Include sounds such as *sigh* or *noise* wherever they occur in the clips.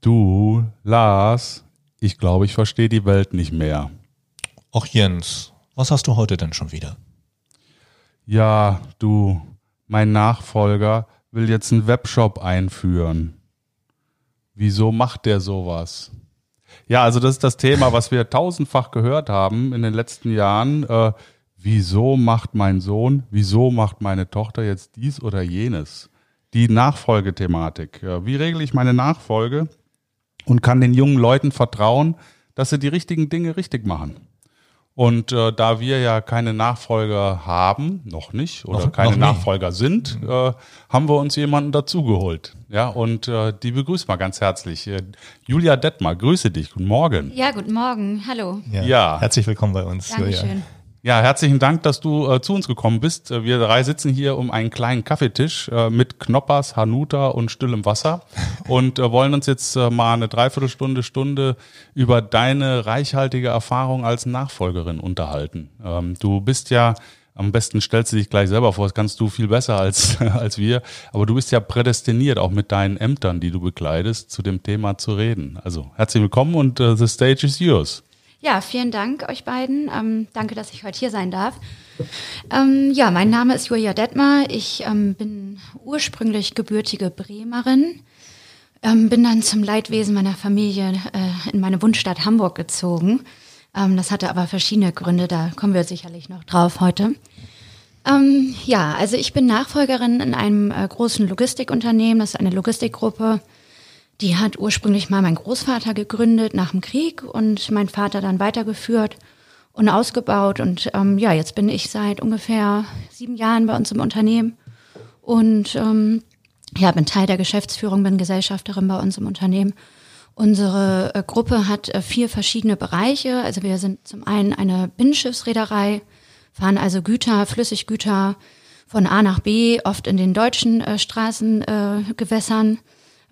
Du, Lars, ich glaube, ich verstehe die Welt nicht mehr. Ach Jens, was hast du heute denn schon wieder? Ja, du, mein Nachfolger will jetzt einen Webshop einführen. Wieso macht der sowas? Ja, also das ist das Thema, was wir tausendfach gehört haben in den letzten Jahren. Äh, wieso macht mein Sohn, wieso macht meine Tochter jetzt dies oder jenes? Die Nachfolgethematik. Wie regle ich meine Nachfolge und kann den jungen Leuten vertrauen, dass sie die richtigen Dinge richtig machen? Und äh, da wir ja keine Nachfolger haben, noch nicht, oder Noch- keine noch. Nachfolger sind, äh, haben wir uns jemanden dazugeholt. Ja, und äh, die begrüßen wir ganz herzlich. Äh, Julia Detmar, grüße dich. Guten Morgen. Ja, guten Morgen. Hallo. Ja. Herzlich willkommen bei uns, Julia. Ja, herzlichen Dank, dass du äh, zu uns gekommen bist. Äh, Wir drei sitzen hier um einen kleinen Kaffeetisch äh, mit Knoppers, Hanuta und stillem Wasser *laughs* und äh, wollen uns jetzt äh, mal eine Dreiviertelstunde, Stunde über deine reichhaltige Erfahrung als Nachfolgerin unterhalten. Ähm, du bist ja, am besten stellst du dich gleich selber vor, das kannst du viel besser als, *laughs* als wir, aber du bist ja prädestiniert, auch mit deinen Ämtern, die du bekleidest, zu dem Thema zu reden. Also herzlich willkommen und äh, the stage is yours. Ja, vielen Dank euch beiden. Ähm, danke, dass ich heute hier sein darf. Ähm, ja, mein Name ist Julia Detmar. Ich ähm, bin ursprünglich gebürtige Bremerin. Ähm, bin dann zum Leidwesen meiner Familie äh, in meine Wunschstadt Hamburg gezogen. Ähm, das hatte aber verschiedene Gründe, da kommen wir sicherlich noch drauf heute. Ähm, ja, also ich bin Nachfolgerin in einem äh, großen Logistikunternehmen. Das ist eine Logistikgruppe. Die hat ursprünglich mal mein Großvater gegründet nach dem Krieg und mein Vater dann weitergeführt und ausgebaut. Und ähm, ja, jetzt bin ich seit ungefähr sieben Jahren bei uns im Unternehmen und ähm, ja, bin Teil der Geschäftsführung, bin Gesellschafterin bei uns im Unternehmen. Unsere äh, Gruppe hat äh, vier verschiedene Bereiche. Also wir sind zum einen eine Binnenschiffsreederei, fahren also Güter, Flüssiggüter von A nach B, oft in den deutschen äh, Straßengewässern. Äh.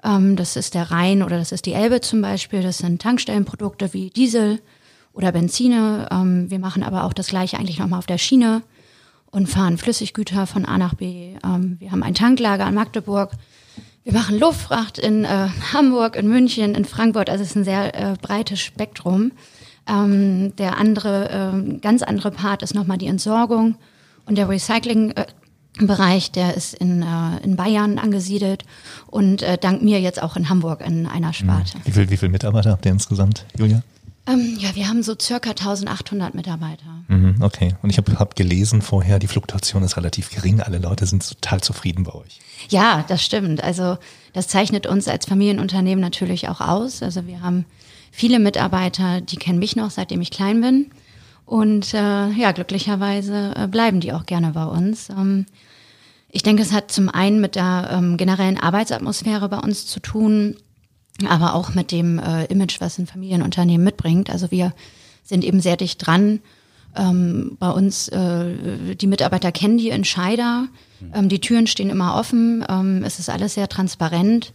Ähm, das ist der Rhein oder das ist die Elbe zum Beispiel. Das sind Tankstellenprodukte wie Diesel oder Benzine. Ähm, wir machen aber auch das gleiche eigentlich nochmal auf der Schiene und fahren Flüssiggüter von A nach B. Ähm, wir haben ein Tanklager in Magdeburg. Wir machen Luftfracht in äh, *laughs* Hamburg, in München, in Frankfurt. Also es ist ein sehr äh, breites Spektrum. Ähm, der andere, ähm, ganz andere Part ist nochmal die Entsorgung und der Recycling-Bereich, der ist in, äh, in Bayern angesiedelt und äh, dank mir jetzt auch in Hamburg in einer Sparte. Wie viel, wie viel Mitarbeiter habt ihr insgesamt, Julia? Ähm, ja, wir haben so circa 1800 Mitarbeiter. Mhm, okay. Und ich habe hab gelesen vorher, die Fluktuation ist relativ gering. Alle Leute sind total zufrieden bei euch. Ja, das stimmt. Also das zeichnet uns als Familienunternehmen natürlich auch aus. Also wir haben viele Mitarbeiter, die kennen mich noch, seitdem ich klein bin. Und äh, ja, glücklicherweise äh, bleiben die auch gerne bei uns. Ähm, ich denke, es hat zum einen mit der ähm, generellen Arbeitsatmosphäre bei uns zu tun, aber auch mit dem äh, Image, was ein Familienunternehmen mitbringt. Also wir sind eben sehr dicht dran. Ähm, bei uns, äh, die Mitarbeiter kennen die Entscheider. Ähm, die Türen stehen immer offen. Ähm, es ist alles sehr transparent.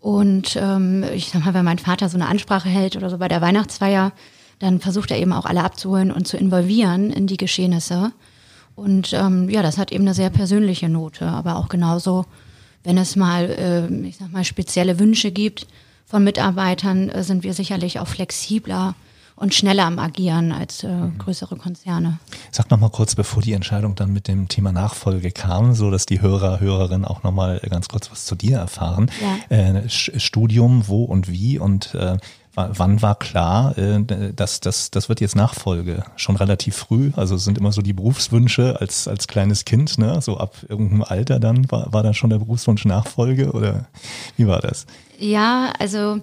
Und ähm, ich sag mal, wenn mein Vater so eine Ansprache hält oder so bei der Weihnachtsfeier, dann versucht er eben auch alle abzuholen und zu involvieren in die Geschehnisse. Und ähm, ja, das hat eben eine sehr persönliche Note, aber auch genauso, wenn es mal, äh, ich sag mal, spezielle Wünsche gibt von Mitarbeitern, äh, sind wir sicherlich auch flexibler und schneller am Agieren als äh, größere Konzerne. Sag noch mal kurz, bevor die Entscheidung dann mit dem Thema Nachfolge kam, so dass die Hörer, Hörerinnen auch noch mal ganz kurz was zu dir erfahren. Ja. Äh, Studium, wo und wie und äh, wann war klar, äh, dass das das wird jetzt Nachfolge? Schon relativ früh, also sind immer so die Berufswünsche als als kleines Kind, ne? So ab irgendeinem Alter dann war war da schon der Berufswunsch Nachfolge oder wie war das? Ja, also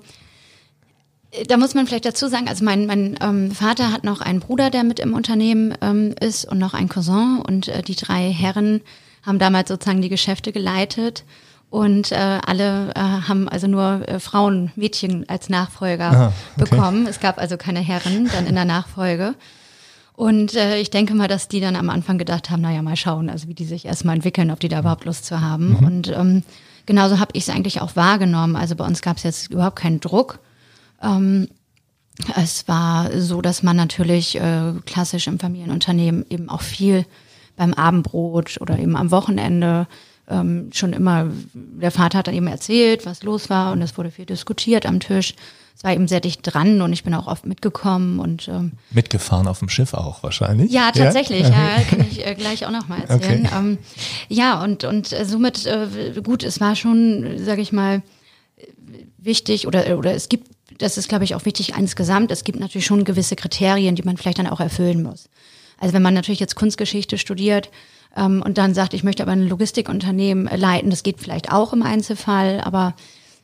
äh, da muss man vielleicht dazu sagen, also mein, mein ähm, Vater hat noch einen Bruder, der mit im Unternehmen ähm, ist und noch einen Cousin und äh, die drei Herren haben damals sozusagen die Geschäfte geleitet und äh, alle äh, haben also nur äh, Frauen, Mädchen als Nachfolger Ah, okay. bekommen. Es gab also keine Herren dann in der Nachfolge. Und äh, ich denke mal, dass die dann am Anfang gedacht haben, naja, mal schauen, also wie die sich erstmal entwickeln, ob die da überhaupt Lust zu haben. Und ähm, genauso habe ich es eigentlich auch wahrgenommen. Also bei uns gab es jetzt überhaupt keinen Druck. Ähm, es war so, dass man natürlich äh, klassisch im Familienunternehmen eben auch viel beim Abendbrot oder eben am Wochenende ähm, schon immer, der Vater hat dann eben erzählt, was los war und es wurde viel diskutiert am Tisch. Es war eben sehr dicht dran und ich bin auch oft mitgekommen und ähm, mitgefahren auf dem Schiff auch wahrscheinlich. Ja, tatsächlich. Ja, ja *laughs* kann ich äh, gleich auch noch mal erzählen. Okay. Ähm, ja und und äh, somit äh, gut. Es war schon, sage ich mal, wichtig oder oder es gibt, das ist glaube ich auch wichtig insgesamt. Es gibt natürlich schon gewisse Kriterien, die man vielleicht dann auch erfüllen muss. Also wenn man natürlich jetzt Kunstgeschichte studiert ähm, und dann sagt, ich möchte aber ein Logistikunternehmen leiten, das geht vielleicht auch im Einzelfall, aber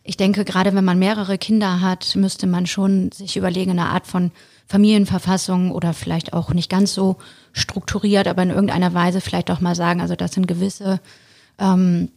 ich denke, gerade wenn man mehrere Kinder hat, müsste man schon sich überlegen, eine Art von Familienverfassung oder vielleicht auch nicht ganz so strukturiert, aber in irgendeiner Weise vielleicht auch mal sagen, also das sind gewisse ähm,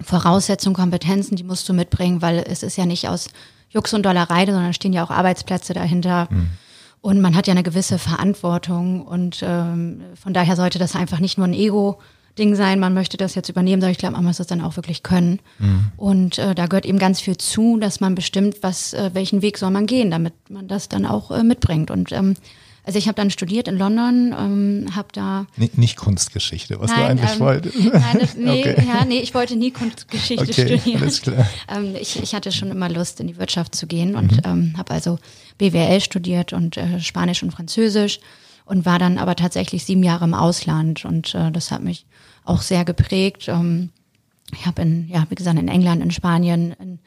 Voraussetzungen, Kompetenzen, die musst du mitbringen, weil es ist ja nicht aus Jux und Dollerei, sondern stehen ja auch Arbeitsplätze dahinter. Mhm. Und man hat ja eine gewisse Verantwortung und ähm, von daher sollte das einfach nicht nur ein Ego Ding sein, man möchte das jetzt übernehmen, sondern ich glaube, man muss das dann auch wirklich können. Mhm. Und äh, da gehört eben ganz viel zu, dass man bestimmt, was, äh, welchen Weg soll man gehen, damit man das dann auch äh, mitbringt. Und ähm, also ich habe dann studiert in London, ähm, habe da nicht, nicht Kunstgeschichte, was nein, du eigentlich ähm, wolltest. Nein, nee, *laughs* okay. ja, nee, ich wollte nie Kunstgeschichte okay, studieren. Alles klar. Ähm, ich, ich hatte schon immer Lust, in die Wirtschaft zu gehen und mhm. ähm, habe also BWL studiert und äh, Spanisch und Französisch und war dann aber tatsächlich sieben Jahre im Ausland und äh, das hat mich auch sehr geprägt. Ähm, ich habe in, ja, wie gesagt, in England, in Spanien, in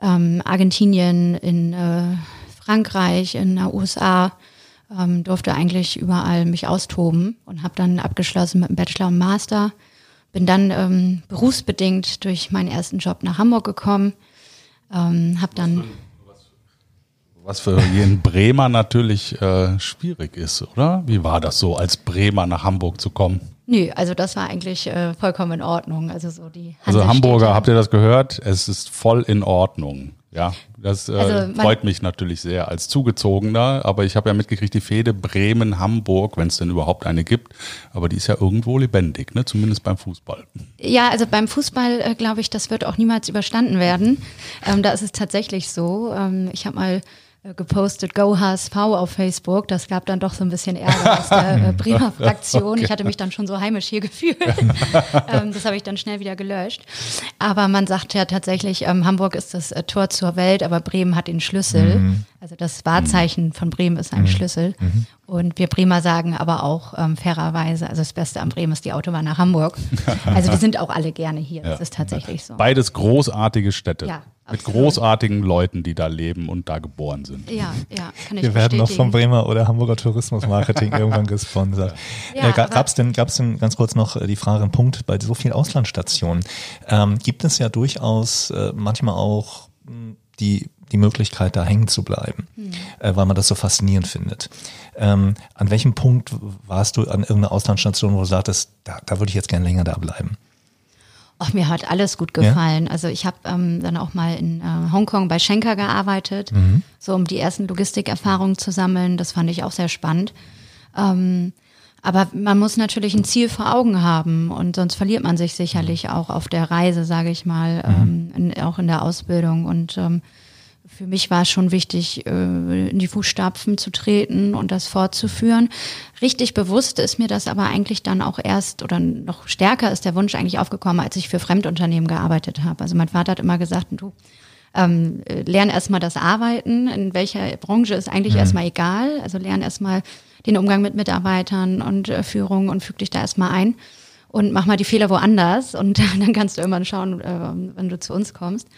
ähm, Argentinien, in äh, Frankreich, in den USA, ähm, durfte eigentlich überall mich austoben und habe dann abgeschlossen mit einem Bachelor und Master. Bin dann ähm, berufsbedingt durch meinen ersten Job nach Hamburg gekommen. Ähm, habe dann was für jeden Bremer natürlich äh, schwierig ist, oder? Wie war das so, als Bremer nach Hamburg zu kommen? Nö, also das war eigentlich äh, vollkommen in Ordnung. Also so die Also Hamburger, habt ihr das gehört? Es ist voll in Ordnung. Ja, das äh, also freut mich natürlich sehr als Zugezogener, aber ich habe ja mitgekriegt, die Fehde Bremen-Hamburg, wenn es denn überhaupt eine gibt, aber die ist ja irgendwo lebendig, ne? zumindest beim Fußball. Ja, also beim Fußball äh, glaube ich, das wird auch niemals überstanden werden. Ähm, da ist es tatsächlich so. Ähm, ich habe mal gepostet, Go HSV auf Facebook. Das gab dann doch so ein bisschen Ärger aus der äh, *laughs* Bremer Fraktion. Ich hatte mich dann schon so heimisch hier gefühlt. *laughs* ähm, das habe ich dann schnell wieder gelöscht. Aber man sagt ja tatsächlich, ähm, Hamburg ist das äh, Tor zur Welt, aber Bremen hat den Schlüssel. Mhm. Also das Wahrzeichen von Bremen ist ein mhm. Schlüssel. Mhm. Und wir Bremer sagen aber auch ähm, fairerweise, also das Beste am Bremen ist die Autobahn nach Hamburg. *laughs* Also wir sind auch alle gerne hier. Das ja. ist tatsächlich so. Beides großartige Städte. Ja. Mit großartigen Leuten, die da leben und da geboren sind. Ja, ja, kann ich Wir werden noch vom Bremer oder Hamburger Tourismusmarketing *laughs* irgendwann gesponsert. Ja, äh, Gab es denn, gab's denn ganz kurz noch äh, die Frage, ein Punkt, bei so vielen Auslandsstationen, ähm, gibt es ja durchaus äh, manchmal auch hm, die die Möglichkeit, da hängen zu bleiben, mhm. äh, weil man das so faszinierend findet. Ähm, an welchem Punkt warst du an irgendeiner Auslandsstation, wo du sagtest, da, da würde ich jetzt gerne länger da bleiben? Ach, mir hat alles gut gefallen. Ja? Also ich habe ähm, dann auch mal in äh, Hongkong bei Schenker gearbeitet, mhm. so um die ersten Logistikerfahrungen zu sammeln. Das fand ich auch sehr spannend. Ähm, aber man muss natürlich ein Ziel vor Augen haben und sonst verliert man sich sicherlich auch auf der Reise, sage ich mal, mhm. ähm, in, auch in der Ausbildung. Und ähm, für mich war es schon wichtig, äh, in die Fußstapfen zu treten und das fortzuführen. Richtig bewusst ist mir das aber eigentlich dann auch erst oder noch stärker ist der Wunsch eigentlich aufgekommen, als ich für Fremdunternehmen gearbeitet habe. Also mein Vater hat immer gesagt, du ähm, lern erstmal das Arbeiten, in welcher Branche ist eigentlich mhm. erstmal egal. Also lern erstmal den Umgang mit Mitarbeitern und äh, Führung und füg dich da erstmal ein und mach mal die Fehler woanders und *laughs* dann kannst du irgendwann schauen, äh, wenn du zu uns kommst.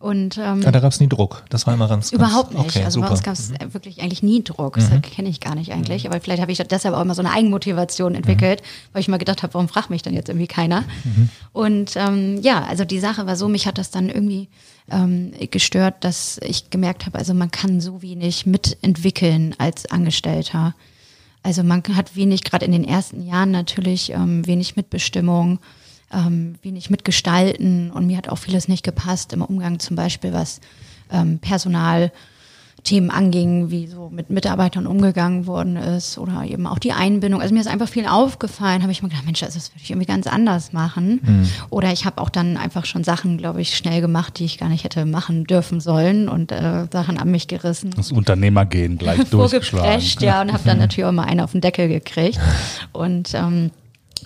Und, ähm, ja, da gab es nie Druck. Das war immer ganz. Überhaupt nicht. Okay, also super. bei uns gab es mhm. wirklich eigentlich nie Druck. Das mhm. kenne ich gar nicht eigentlich. Aber vielleicht habe ich deshalb auch immer so eine Eigenmotivation entwickelt, mhm. weil ich mal gedacht habe, warum fragt mich dann jetzt irgendwie keiner? Mhm. Und ähm, ja, also die Sache war so, mich hat das dann irgendwie ähm, gestört, dass ich gemerkt habe, also man kann so wenig mitentwickeln als Angestellter. Also man hat wenig, gerade in den ersten Jahren natürlich, ähm, wenig Mitbestimmung ähm, wenig mitgestalten und mir hat auch vieles nicht gepasst im Umgang zum Beispiel, was ähm, Personalthemen anging, wie so mit Mitarbeitern umgegangen worden ist oder eben auch die Einbindung. Also mir ist einfach viel aufgefallen, habe ich mir gedacht, Mensch, das würde ich irgendwie ganz anders machen. Mhm. Oder ich habe auch dann einfach schon Sachen, glaube ich, schnell gemacht, die ich gar nicht hätte machen dürfen sollen und äh, Sachen an mich gerissen. Das Unternehmergehen gleich *laughs* durchgeschlagen. ja, und habe dann *laughs* natürlich auch mal einen auf den Deckel gekriegt. Und ähm,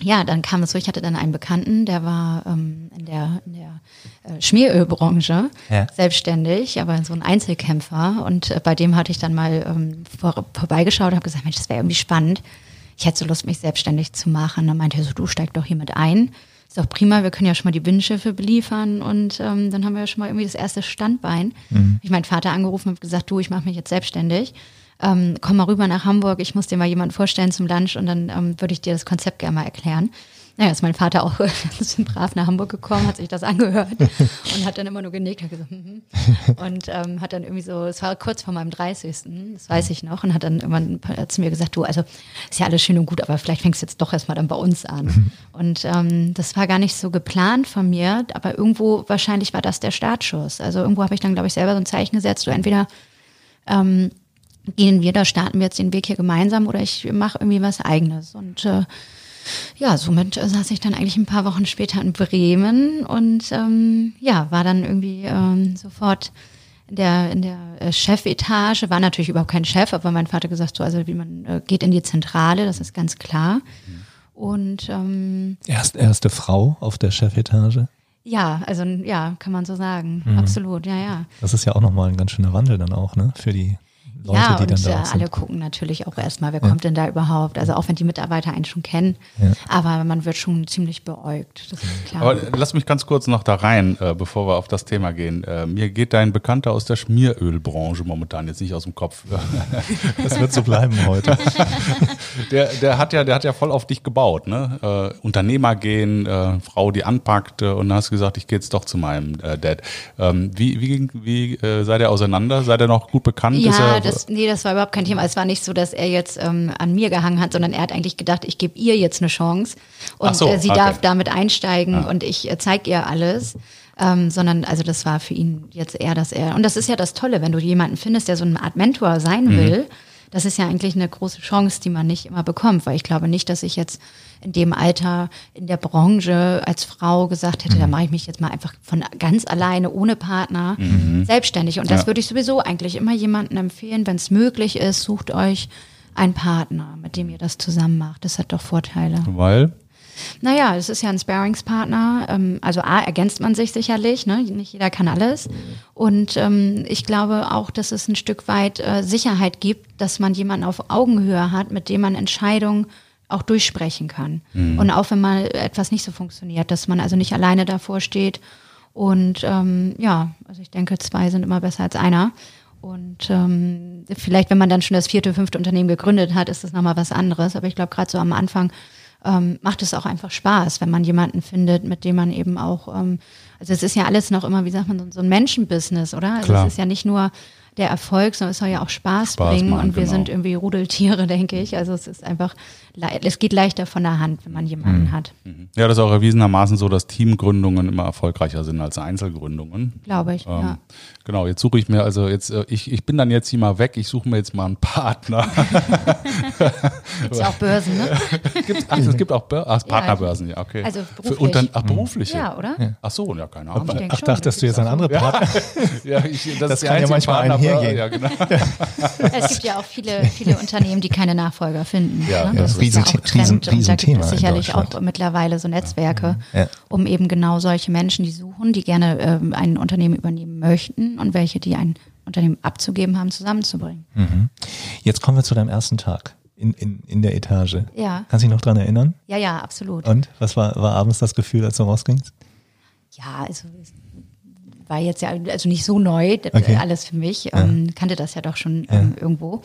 ja, dann kam es so, ich hatte dann einen Bekannten, der war ähm, in der, in der äh, Schmierölbranche Ja. selbstständig, aber so ein Einzelkämpfer. Und äh, bei dem hatte ich dann mal ähm, vor, vorbeigeschaut und habe gesagt, Mensch, das wäre irgendwie spannend. Ich hätte so Lust, mich selbstständig zu machen. Dann meinte er so, du steig doch hier mit ein. Ist doch prima, wir können ja schon mal die Binnenschiffe beliefern und ähm, dann haben wir ja schon mal irgendwie das erste Standbein. Ich meinen Vater angerufen und gesagt, du, ich mache mich jetzt selbstständig. Ähm, komm mal rüber nach Hamburg, ich muss dir mal jemanden vorstellen zum Lunch und dann ähm, würde ich dir das Konzept gerne mal erklären. Naja, ist mein Vater auch *laughs* ganz brav nach Hamburg gekommen, hat sich das angehört *laughs* und hat dann immer nur genickt, hat gesagt, mhm. und ähm, hat dann irgendwie so, es war kurz vor meinem 30. Das weiß ich noch und hat dann irgendwann zu mir gesagt, du, also ist ja alles schön und gut, aber vielleicht fängst du jetzt doch erstmal dann bei uns an. Und ähm, das war gar nicht so geplant von mir, aber irgendwo wahrscheinlich war das der Startschuss. Also irgendwo habe ich dann, glaube ich, selber so ein Zeichen gesetzt, du entweder ähm, gehen wir, da starten wir jetzt den Weg hier gemeinsam oder ich mache irgendwie was eigenes. Und äh, ja, somit äh, saß ich dann eigentlich ein paar Wochen später in Bremen und ähm, ja, war dann irgendwie ähm, sofort in der, in der äh, Chefetage, war natürlich überhaupt kein Chef, aber mein Vater gesagt so, also wie man äh, geht in die Zentrale, das ist ganz klar. Und ähm, Erst, erste Frau auf der Chefetage. ja, also ja, kann man so sagen, Mhm. absolut, ja, ja. Das ist ja auch nochmal ein ganz schöner Wandel dann auch, ne? Für die Leute, ja, die und dann da äh, sind. alle gucken natürlich auch erstmal, wer kommt denn da überhaupt? Also auch wenn die Mitarbeiter einen schon kennen, Ja. aber man wird schon ziemlich beäugt, das ist klar. Aber lass mich ganz kurz noch da rein, äh, bevor wir auf das Thema gehen. Äh, mir geht dein Bekannter aus der Schmierölbranche momentan jetzt nicht aus dem Kopf. *laughs* Das wird so bleiben heute. *laughs* Der, der hat ja, der hat ja voll auf dich gebaut, ne? Äh, Unternehmer gehen, äh, Frau, die anpackt äh, und dann hast du gesagt, ich gehe jetzt doch zu meinem äh, Dad. Ähm, wie wie, ging- wie äh, seid ihr auseinander? Seid ihr noch gut bekannt? Ist Ja, er, das, nee, das war überhaupt kein Thema. Es war nicht so, dass er jetzt ähm, an mir gehangen hat, sondern er hat eigentlich gedacht, ich gebe ihr jetzt eine Chance und so, äh, sie okay. darf damit einsteigen und ich äh, zeig ihr alles. Ähm, sondern also das war für ihn jetzt eher, dass er und das ist ja das Tolle, wenn du jemanden findest, der so eine Art Mentor sein Mhm. will. Das ist ja eigentlich eine große Chance, die man nicht immer bekommt, weil ich glaube nicht, dass ich jetzt in dem Alter in der Branche als Frau gesagt hätte, Mhm. da mache ich mich jetzt mal einfach von ganz alleine ohne Partner selbstständig. Und das Ja. würde ich sowieso eigentlich immer jemandem empfehlen, wenn es möglich ist, sucht euch einen Partner, mit dem ihr das zusammen macht. Das hat doch Vorteile. Weil? Naja, es ist ja ein Sparingspartner. Ähm, also A, ergänzt man sich sicherlich, ne? nicht jeder kann alles. Und ähm, ich glaube auch, dass es ein Stück weit äh, Sicherheit gibt, dass man jemanden auf Augenhöhe hat, mit dem man Entscheidungen auch durchsprechen kann. Und auch wenn mal etwas nicht so funktioniert, dass man also nicht alleine davor steht. Und ähm, ja, also ich denke, zwei sind immer besser als einer. Und ähm, vielleicht, wenn man dann schon das vierte, fünfte Unternehmen gegründet hat, ist das nochmal was anderes. Aber ich glaube, gerade so am Anfang ähm, macht es auch einfach Spaß, wenn man jemanden findet, mit dem man eben auch, ähm, also es ist ja alles noch immer, wie sagt man, so- so ein Menschenbusiness, oder? Also Klar. es ist ja nicht nur der Erfolg, sondern es soll ja auch Spaß, Spaß bringen machen, und wir genau. sind irgendwie Rudeltiere, *laughs* denke ich. Also es ist einfach, es geht leichter von der Hand, wenn man jemanden hat, Ja, das ist auch erwiesenermaßen so, dass Teamgründungen immer erfolgreicher sind als Einzelgründungen. glaube ich. Ähm, ja. Genau, jetzt suche ich mir, also jetzt, äh, ich, ich bin dann jetzt hier mal weg, ich suche mir jetzt mal einen Partner. *laughs* Gibt's ja auch Börsen, ne? *laughs* Gibt's, ach, es gibt auch Bör ach, Partnerbörsen, ja, okay. Also Für beruflich. Unter, ach, berufliche. Ja, oder? Ach so, ja, keine Ahnung. Ach, schon, dachtest du jetzt an andere Partner? Ja, ich, das, Das kann ja manchmal Partnerbör- einhergehen. Ja, genau. Es gibt ja auch viele, viele Unternehmen, die keine Nachfolger finden. Ja, ne? Das ist Riesen- ja auch Trend Riesen- und da gibt Riesenthema es sicherlich auch mittlerweile so Netzwerke, Ja. um eben genau solche Menschen, die suchen, die gerne ähm, ein Unternehmen übernehmen möchten und welche, die ein Unternehmen abzugeben haben, zusammenzubringen. Jetzt kommen wir zu deinem ersten Tag in, in, in der Etage. Ja. Kannst du dich noch dran erinnern? Ja, ja, absolut. Und was war, war abends das Gefühl, als du rausgingst? Ja, also war jetzt ja also nicht so neu, das, Okay. alles für mich. Ähm, kannte das ja doch schon ähm, irgendwo.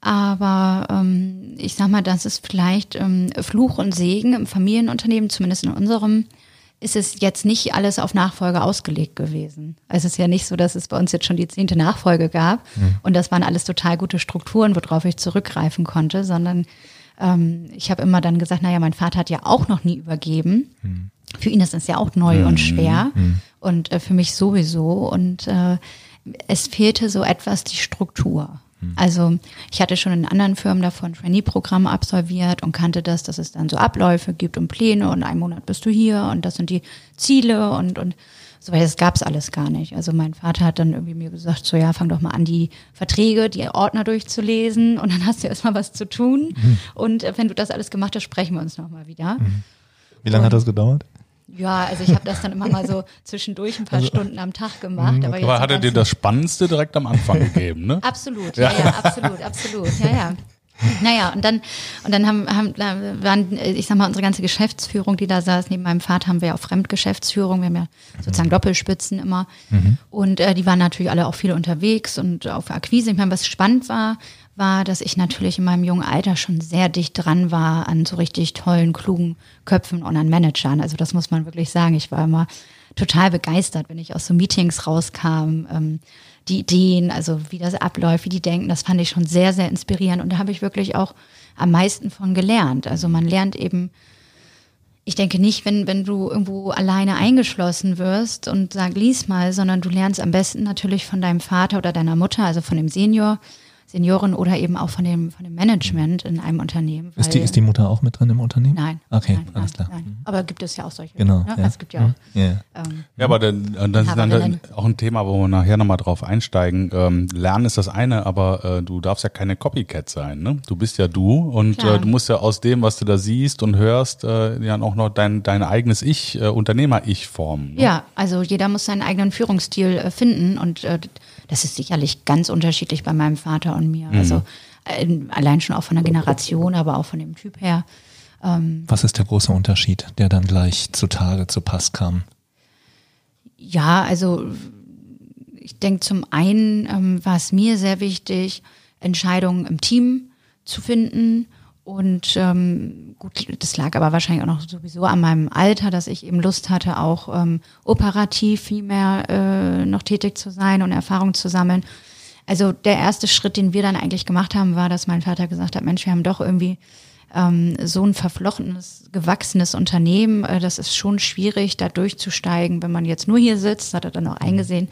Aber ähm, ich sag mal, das ist vielleicht ähm, Fluch und Segen im Familienunternehmen, zumindest in unserem, ist es jetzt nicht alles auf Nachfolge ausgelegt gewesen. Also es ist ja nicht so, dass es bei uns jetzt schon die zehnte Nachfolge gab und das waren alles total gute Strukturen, worauf ich zurückgreifen konnte, sondern ähm, ich habe immer dann gesagt, naja, mein Vater hat ja auch noch nie übergeben. Für ihn ist es ja auch neu und schwer und äh, für mich sowieso. Und äh, es fehlte so etwas die Struktur. Also ich hatte schon in anderen Firmen davon ein Trainee-Programm absolviert und kannte das, dass es dann so Abläufe gibt und Pläne und einen Monat bist du hier und das sind die Ziele und, und So, weil das gab's alles gar nicht. Also mein Vater hat dann irgendwie mir gesagt, so ja, fang doch mal an, die Verträge, die Ordner durchzulesen und dann hast du erstmal was zu tun. Mhm. Und äh, wenn du das alles gemacht hast, sprechen wir uns nochmal wieder. Wie lange hat das gedauert? Ja, also ich habe das dann immer mal so *laughs* zwischendurch ein paar Stunden am Tag gemacht. Aber, jetzt Aber so hat er dir das Spannendste direkt am Anfang gegeben, ne? *laughs* Absolut, ja, ja, absolut, absolut, ja, ja. Naja, und dann, und dann haben, haben, waren, ich sag mal, unsere ganze Geschäftsführung, die da saß, neben meinem Vater haben wir ja auch Fremdgeschäftsführung, wir haben ja sozusagen Doppelspitzen immer. Und äh, die waren natürlich alle auch viel unterwegs und auf Akquise. Ich meine, was spannend war, war, dass ich natürlich in meinem jungen Alter schon sehr dicht dran war an so richtig tollen, klugen Köpfen und an Managern. Also das muss man wirklich sagen. Ich war immer total begeistert, wenn ich aus so Meetings rauskam. Ähm, die Ideen, also wie das abläuft, wie die denken, das fand ich schon sehr, sehr inspirierend. Und da habe ich wirklich auch am meisten von gelernt. Also man lernt eben, ich denke nicht, wenn, wenn du irgendwo alleine eingeschlossen wirst und sag, lies mal, sondern du lernst am besten natürlich von deinem Vater oder deiner Mutter, also von dem Senior, Senioren oder eben auch von dem, von dem Management in einem Unternehmen. Ist die, ist die Mutter auch mit drin im Unternehmen? Nein. Okay, nein, alles klar. Nein. Aber gibt es ja auch solche. Genau. Ne? Ja. Es gibt ja auch. Ja. Ähm, Ja, aber dann, äh, das ist dann auch ein Thema, wo wir nachher nochmal drauf einsteigen. Ähm, Lernen ist das eine, aber äh, du darfst ja keine Copycat sein. Ne? Du bist ja du und äh, du musst ja aus dem, was du da siehst und hörst, äh, ja auch noch dein, dein eigenes Ich, äh, Unternehmer-Ich formen. Ne? Ja, also jeder muss seinen eigenen Führungsstil äh, finden und äh, das ist sicherlich ganz unterschiedlich bei meinem Vater und mir. Also äh, allein schon auch von der Generation, aber auch von dem Typ her. Was ist der große Unterschied, der dann gleich zutage zu Pass kam? Ja, also ich denke zum einen ähm, war es mir sehr wichtig, Entscheidungen im Team zu finden. Und ähm, gut, das lag aber wahrscheinlich auch noch sowieso an meinem Alter, dass ich eben Lust hatte, auch ähm, operativ viel mehr äh, noch tätig zu sein und Erfahrung zu sammeln. Also der erste Schritt, den wir dann eigentlich gemacht haben, war, dass mein Vater gesagt hat, Mensch, wir haben doch irgendwie ähm, so ein verflochtenes, gewachsenes Unternehmen. Äh, das ist schon schwierig, da durchzusteigen, wenn man jetzt nur hier sitzt, hat er dann auch eingesehen.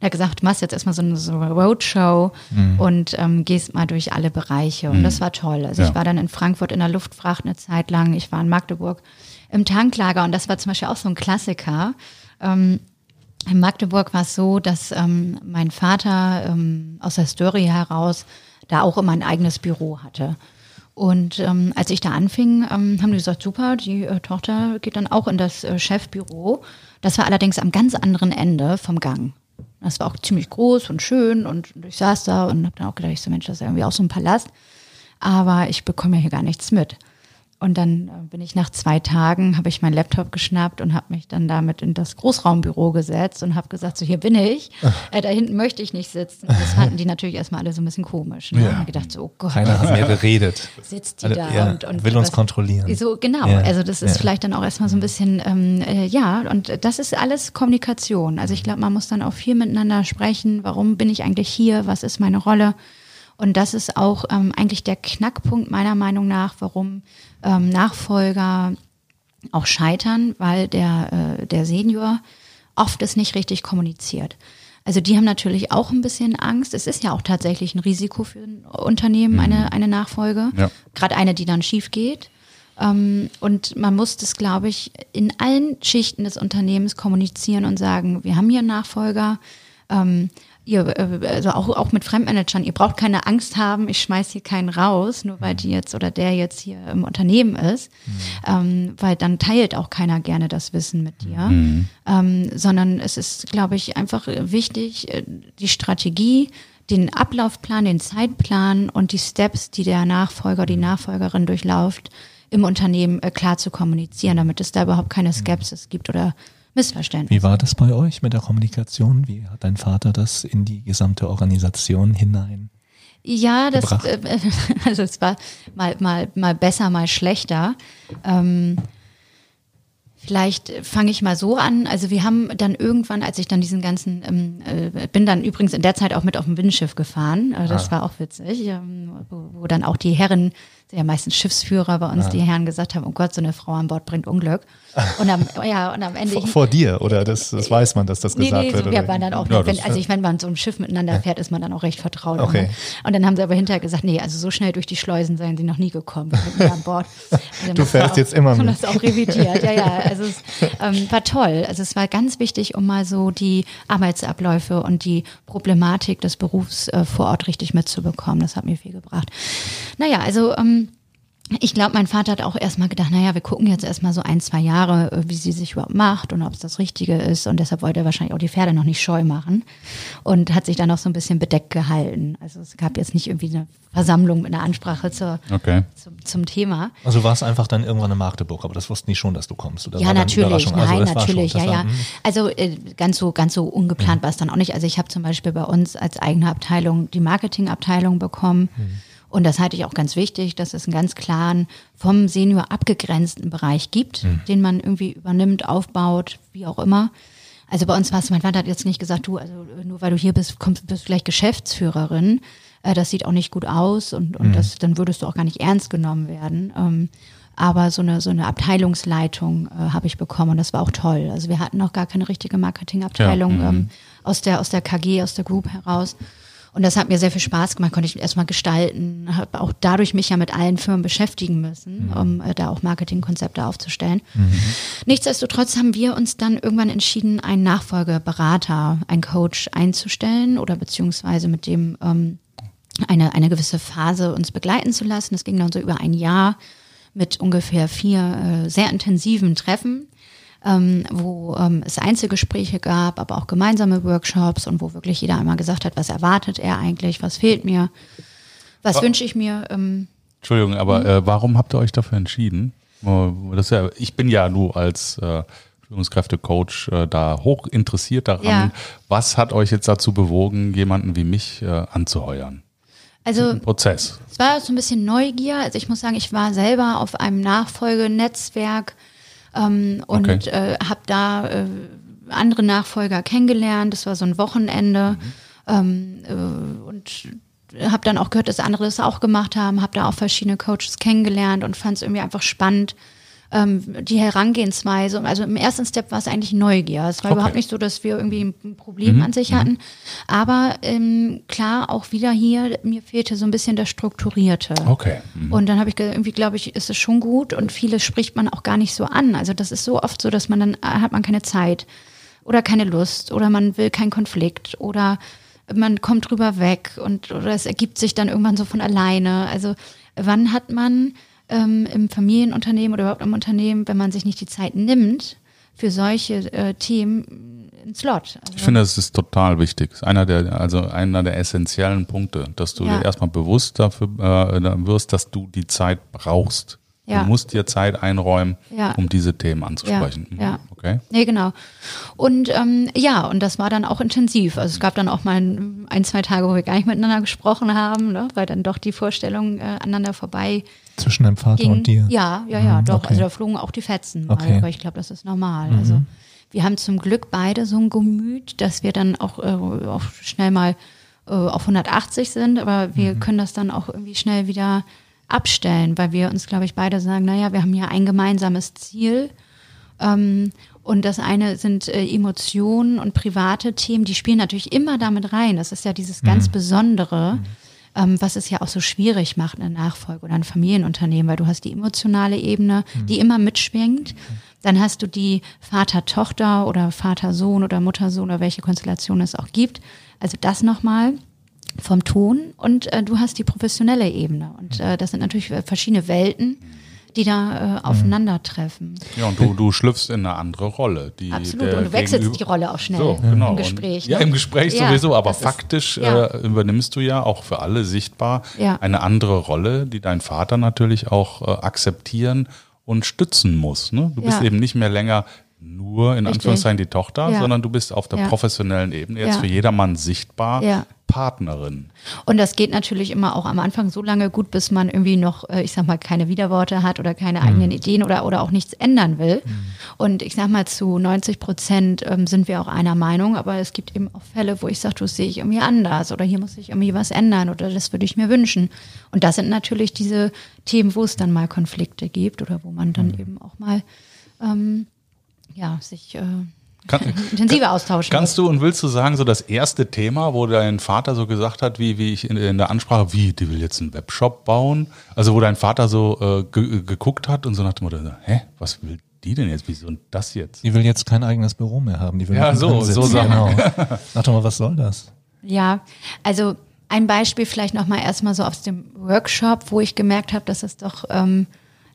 Und er hat gesagt, du machst jetzt erstmal so eine, so eine Roadshow und ähm, gehst mal durch alle Bereiche. Und das war toll. Also Ja. ich war dann in Frankfurt in der Luftfracht eine Zeit lang, ich war in Magdeburg im Tanklager und das war zum Beispiel auch so ein Klassiker. Ähm, in Magdeburg war es so, dass ähm, mein Vater ähm, aus der Story heraus da auch immer ein eigenes Büro hatte. Und ähm, als ich da anfing, ähm, haben die gesagt, super, die äh, Tochter geht dann auch in das äh, Chefbüro. Das war allerdings am ganz anderen Ende vom Gang. Das war auch ziemlich groß und schön und ich saß da und habe dann auch gedacht, ich so, Mensch, das ist irgendwie auch so ein Palast. Aber ich bekomme ja hier gar nichts mit. Und dann äh, bin ich nach zwei Tagen, habe ich meinen Laptop geschnappt und habe mich dann damit in das Großraumbüro gesetzt und habe gesagt, so hier bin ich, äh, da hinten möchte ich nicht sitzen. Und das fanden die natürlich erstmal alle so ein bisschen komisch. Ne? Ja. Und gedacht, so, oh Gott, Keiner hat mehr geredet. sitzt die Alle- da ja, und, und will uns was- kontrollieren. So, genau. Ja, Also das ist vielleicht dann auch erstmal so ein bisschen, ähm, äh, ja, und das ist alles Kommunikation. Also ich glaube, man muss dann auch viel miteinander sprechen. Warum bin ich eigentlich hier? Was ist meine Rolle? Und das ist auch ähm, eigentlich der Knackpunkt meiner Meinung nach, warum ähm, Nachfolger auch scheitern, weil der, äh, der Senior oft es nicht richtig kommuniziert. Also die haben natürlich auch ein bisschen Angst. Es ist ja auch tatsächlich ein Risiko für ein Unternehmen, eine, eine Nachfolge. Ja. Gerade eine, die dann schief geht. Ähm, und man muss das, glaube ich, in allen Schichten des Unternehmens kommunizieren und sagen, wir haben hier einen Nachfolger. Ihr, äh, also auch, auch mit Fremdmanagern, ihr braucht keine Angst haben, ich schmeiß hier keinen raus, nur weil die jetzt oder der jetzt hier im Unternehmen ist, ähm, weil dann teilt auch keiner gerne das Wissen mit dir, ähm, sondern es ist, glaube ich, einfach wichtig, äh, die Strategie, den Ablaufplan, den Zeitplan und die Steps, die der Nachfolger, die Nachfolgerin durchläuft, im Unternehmen äh, klar zu kommunizieren, damit es da überhaupt keine Skepsis gibt oder Missverständnisse. Wie war das bei euch mit der Kommunikation? Wie hat dein Vater das in die gesamte Organisation hinein? Ja, das, gebracht? äh, *laughs* also es war mal, mal, mal besser, mal schlechter. Ähm, vielleicht fange ich mal so an. Also wir haben dann irgendwann, als ich dann diesen ganzen, ähm, äh, bin dann übrigens in der Zeit auch mit auf dem Binnenschiff gefahren. Äh, das war auch witzig, ähm, wo, wo dann auch die Herren sind ja meistens Schiffsführer bei uns, Ah. die Herren gesagt haben, oh Gott, so eine Frau an Bord bringt Unglück. *laughs* Und am, ja, und am Ende. Vor, vor dir, oder das, das weiß man, dass das Nee, gesagt nee, wird? so, wir waren dann auch, Ja, wenn, also ich wenn man so ein Schiff miteinander fährt, ist man dann auch recht vertraut. Okay. ne? Und dann haben sie aber hinterher gesagt, nee, also so schnell durch die Schleusen seien sie noch nie gekommen mit mir an Bord. *laughs* Also Du fährst auch, jetzt immer mit. das auch revidiert, ja, ja. *laughs* Also es ähm, war toll. Also es war ganz wichtig, um mal so die Arbeitsabläufe und die Problematik des Berufs äh, vor Ort richtig mitzubekommen. Das hat mir viel gebracht. Naja, also ähm, ich glaube, mein Vater hat auch erstmal gedacht, naja, wir gucken jetzt erstmal so ein, zwei Jahre, äh, wie sie sich überhaupt macht und ob es das Richtige ist. Und deshalb wollte er wahrscheinlich auch die Pferde noch nicht scheu machen und hat sich dann auch so ein bisschen bedeckt gehalten. Also es gab jetzt nicht irgendwie eine Versammlung mit einer Ansprache zur, Okay. zum, zum Thema. Also war es einfach dann irgendwann in Magdeburg, aber das wussten die schon, dass du kommst. Oder Ja, natürlich? Also nein, das war natürlich, schon, ja, ja. war, hm. Also äh, ganz so, ganz so ungeplant war es dann auch nicht. Also ich habe zum Beispiel bei uns als eigene Abteilung die Marketingabteilung bekommen. Und das halte ich auch ganz wichtig, dass es einen ganz klaren, vom Senior abgegrenzten Bereich gibt, den man irgendwie übernimmt, aufbaut, wie auch immer. Also bei uns war es, mein Vater hat jetzt nicht gesagt, du, also nur weil du hier bist, kommst, bist du gleich Geschäftsführerin. Äh, das sieht auch nicht gut aus und, und das, dann würdest du auch gar nicht ernst genommen werden. Ähm, aber so eine, so eine Abteilungsleitung äh, habe ich bekommen und das war auch toll. Also wir hatten noch gar keine richtige Marketingabteilung Ja, ähm, aus, der, aus der KG, aus der Group heraus. Und das hat mir sehr viel Spaß gemacht, konnte ich erstmal gestalten, habe auch dadurch mich ja mit allen Firmen beschäftigen müssen, um äh, da auch Marketingkonzepte aufzustellen. Nichtsdestotrotz haben wir uns dann irgendwann entschieden, einen Nachfolgeberater, einen Coach einzustellen oder beziehungsweise mit dem ähm, eine, eine gewisse Phase uns begleiten zu lassen. Das ging dann so über ein Jahr mit ungefähr vier äh, sehr intensiven Treffen, ähm, wo ähm, es Einzelgespräche gab, aber auch gemeinsame Workshops und wo wirklich jeder einmal gesagt hat, was erwartet er eigentlich, was fehlt mir, was wünsche ich mir. Ähm, Entschuldigung, aber äh, warum habt ihr euch dafür entschieden? Äh, Das ist ja, ich bin ja nur als äh, Führungskräftecoach äh, da hoch interessiert daran. Ja. Was hat euch jetzt dazu bewogen, jemanden wie mich äh, anzuheuern? also Prozess. Es war so ein bisschen Neugier. Also ich muss sagen, ich war selber auf einem Nachfolgenetzwerk ähm, und Okay. äh, habe da äh, andere Nachfolger kennengelernt. Das war so ein Wochenende ähm, äh, und habe dann auch gehört, dass andere das auch gemacht haben. Habe da auch verschiedene Coaches kennengelernt und fand es irgendwie einfach spannend. Ähm, die Herangehensweise, also im ersten Step war es eigentlich Neugier. Es war Okay. überhaupt nicht so, dass wir irgendwie ein Problem an sich hatten. Aber ähm, klar, auch wieder hier, mir fehlte so ein bisschen das Strukturierte. Okay. Mhm. Und dann habe ich ge- irgendwie, glaube ich, ist es schon gut und vieles spricht man auch gar nicht so an. Also das ist so oft so, dass man dann äh, hat man keine Zeit oder keine Lust oder man will keinen Konflikt oder man kommt drüber weg und oder es ergibt sich dann irgendwann so von alleine. Also wann hat man ähm, im Familienunternehmen oder überhaupt im Unternehmen, wenn man sich nicht die Zeit nimmt für solche äh, Themen, einen Slot? Also, Ich finde, das ist total wichtig. Das ist einer der, also einer der essentiellen Punkte, dass du Ja. dir erstmal bewusst dafür äh, wirst, dass du die Zeit brauchst. Ja. Du musst dir Zeit einräumen, Ja. um diese Themen anzusprechen. Ja, ja. Okay. Nee, genau. Und ähm, ja, und das war dann auch intensiv. Also es gab dann auch mal ein, ein zwei Tage, wo wir gar nicht miteinander gesprochen haben, ne? weil dann doch die Vorstellungen äh, aneinander vorbei Zwischen deinem Vater ging. und dir. Ja, ja, ja, Mhm, doch. okay. Also da flogen auch die Fetzen mal, Okay. Mhm. aber ich glaube, das ist normal. Also wir haben zum Glück beide so ein Gemüt, dass wir dann auch, äh, auch schnell mal äh, auf 180 sind, aber wir Mhm. können das dann auch irgendwie schnell wieder abstellen, weil wir uns, glaube ich, beide sagen, naja, wir haben ja ein gemeinsames Ziel. Ähm, und das eine sind äh, Emotionen und private Themen, die spielen natürlich immer damit rein. Das ist ja dieses ganz Besondere, ähm, was es ja auch so schwierig macht, eine Nachfolge oder ein Familienunternehmen, weil du hast die emotionale Ebene, die immer mitschwingt. Dann hast du die Vater-Tochter oder Vater-Sohn oder Mutter-Sohn oder welche Konstellation es auch gibt. Also das nochmal vom Ton und äh, du hast die professionelle Ebene. Und äh, das sind natürlich verschiedene Welten, die da äh, aufeinandertreffen. Ja, und du, du schlüpfst in eine andere Rolle. Die Absolut. der Und du wechselst die Rolle auch schnell So, genau. im Gespräch. Ja, ne? im Gespräch Ja, sowieso, aber das ist- faktisch ja. äh, übernimmst du ja auch für alle sichtbar Ja. eine andere Rolle, die dein Vater natürlich auch äh, akzeptieren und stützen muss. Ne? Du bist Ja. eben nicht mehr länger nur in Richtig. Anführungszeichen die Tochter, Ja. sondern du bist auf der Ja. professionellen Ebene jetzt Ja. für jedermann sichtbar Ja. Partnerin. Und das geht natürlich immer auch am Anfang so lange gut, bis man irgendwie noch, äh, ich sag mal, keine Widerworte hat oder keine eigenen Ideen oder, oder auch nichts ändern will. Und ich sag mal, zu 90 Prozent ähm, sind wir auch einer Meinung, aber es gibt eben auch Fälle, wo ich sage, das sehe ich irgendwie anders oder hier muss ich irgendwie was ändern oder das würde ich mir wünschen. Und das sind natürlich diese Themen, wo es dann mal Konflikte gibt oder wo man dann eben auch mal ähm, ja, sich äh, Kann, *laughs* intensiver austauschen Kannst du und willst du sagen, so das erste Thema, wo dein Vater so gesagt hat, wie, wie ich in, in der Ansprache, wie, die will jetzt einen Webshop bauen? Also wo dein Vater so äh, ge geguckt hat und so nach dem Motto, hä, was will die denn jetzt? Wieso und das jetzt? Die will jetzt kein eigenes Büro mehr haben. Die will Ja, so- so Sachen. Genau. Sag doch mal, was soll das? Ja, also ein Beispiel vielleicht nochmal erstmal so aus dem Workshop, wo ich gemerkt habe, dass es doch ähm,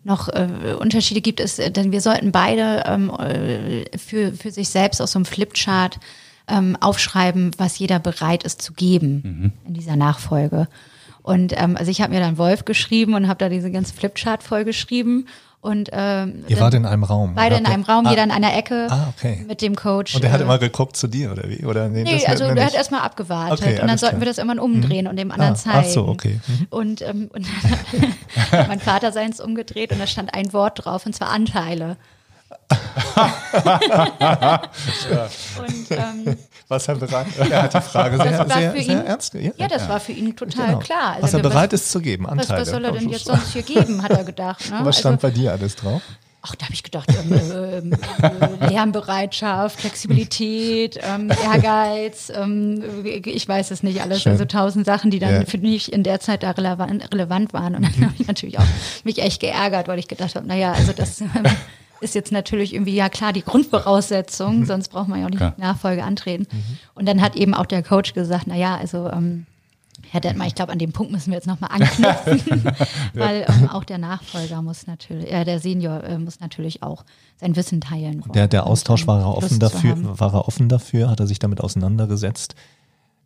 noch äh, Unterschiede gibt, ist, äh, denn wir sollten beide ähm, äh, für, für sich selbst aus so einem Flipchart ähm, aufschreiben, was jeder bereit ist zu geben in dieser Nachfolge. Und ähm, also ich habe mir dann Wolf geschrieben und habe da diese ganze Flipchart vollgeschrieben. Und ähm, Ihr wart in einem Raum. beide in einem Raum, ah, jeder in einer Ecke Ah, okay. mit dem Coach. Und der hat äh, immer geguckt zu dir, oder wie? Oder nee, Nee, also wir der nicht. hat erstmal abgewartet Okay, und dann sollten wir klar. das immer umdrehen und dem anderen Ah, zeigen. ach so, okay. Mhm. Und, ähm, und dann *laughs* hat mein Vater seins umgedreht und da stand ein Wort drauf und zwar Anteile. *laughs* und ähm, Was er bereit Er hat die Frage sehr, sehr, sehr ihn- ernst ge- ja, das war für ihn total Genau. klar. Also was er bereit ist zu geben, was, Anteile. was soll er denn jetzt Was sonst hier geben, hat er gedacht. Ne? Was stand also, bei dir alles drauf? ach, da habe ich gedacht, ähm, ähm, äh, Lernbereitschaft, Flexibilität, ähm, Ehrgeiz, ähm, ich weiß es nicht alles, Schön. also tausend Sachen, die dann Ja. für mich in der Zeit da relevant, relevant waren. Und dann habe ich natürlich auch mich echt geärgert, weil ich gedacht habe, naja, also das *laughs* ist jetzt natürlich irgendwie, ja klar, die Grundvoraussetzung, sonst braucht man ja auch nicht Klar. die Nachfolge antreten. Und dann hat eben auch der Coach gesagt, naja, also ähm, Herr Detmar, ich glaube, an dem Punkt müssen wir jetzt nochmal anknüpfen, *laughs* weil ähm, auch der Nachfolger muss natürlich, äh, der Senior äh, muss natürlich auch sein Wissen teilen. wollen Der, der Austausch war er offen dafür, war er offen dafür, hat er sich damit auseinandergesetzt.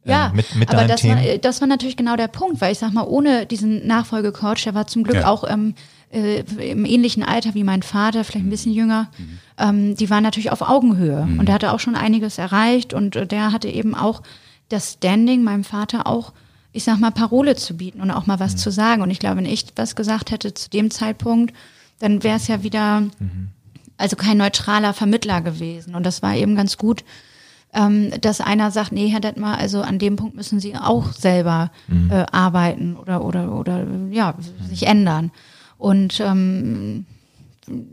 ähm, Ja, mit, mit aber das Themen. war, äh, das war natürlich genau der Punkt, weil ich sag mal, ohne diesen Nachfolgecoach, der war zum Glück Ja. auch ähm, äh, im ähnlichen Alter wie mein Vater, vielleicht ein bisschen jünger, ähm, die waren natürlich auf Augenhöhe und der hatte auch schon einiges erreicht und äh, der hatte eben auch das Standing, meinem Vater auch, ich sag mal, Parole zu bieten und auch mal was zu sagen. Und ich glaube, wenn ich was gesagt hätte zu dem Zeitpunkt, dann wäre es ja wieder, also kein neutraler Vermittler gewesen. Und das war eben ganz gut, ähm, dass einer sagt, nee, Herr Detmar, also an dem Punkt müssen Sie auch selber äh, arbeiten oder oder oder ja sich ändern. Und ähm,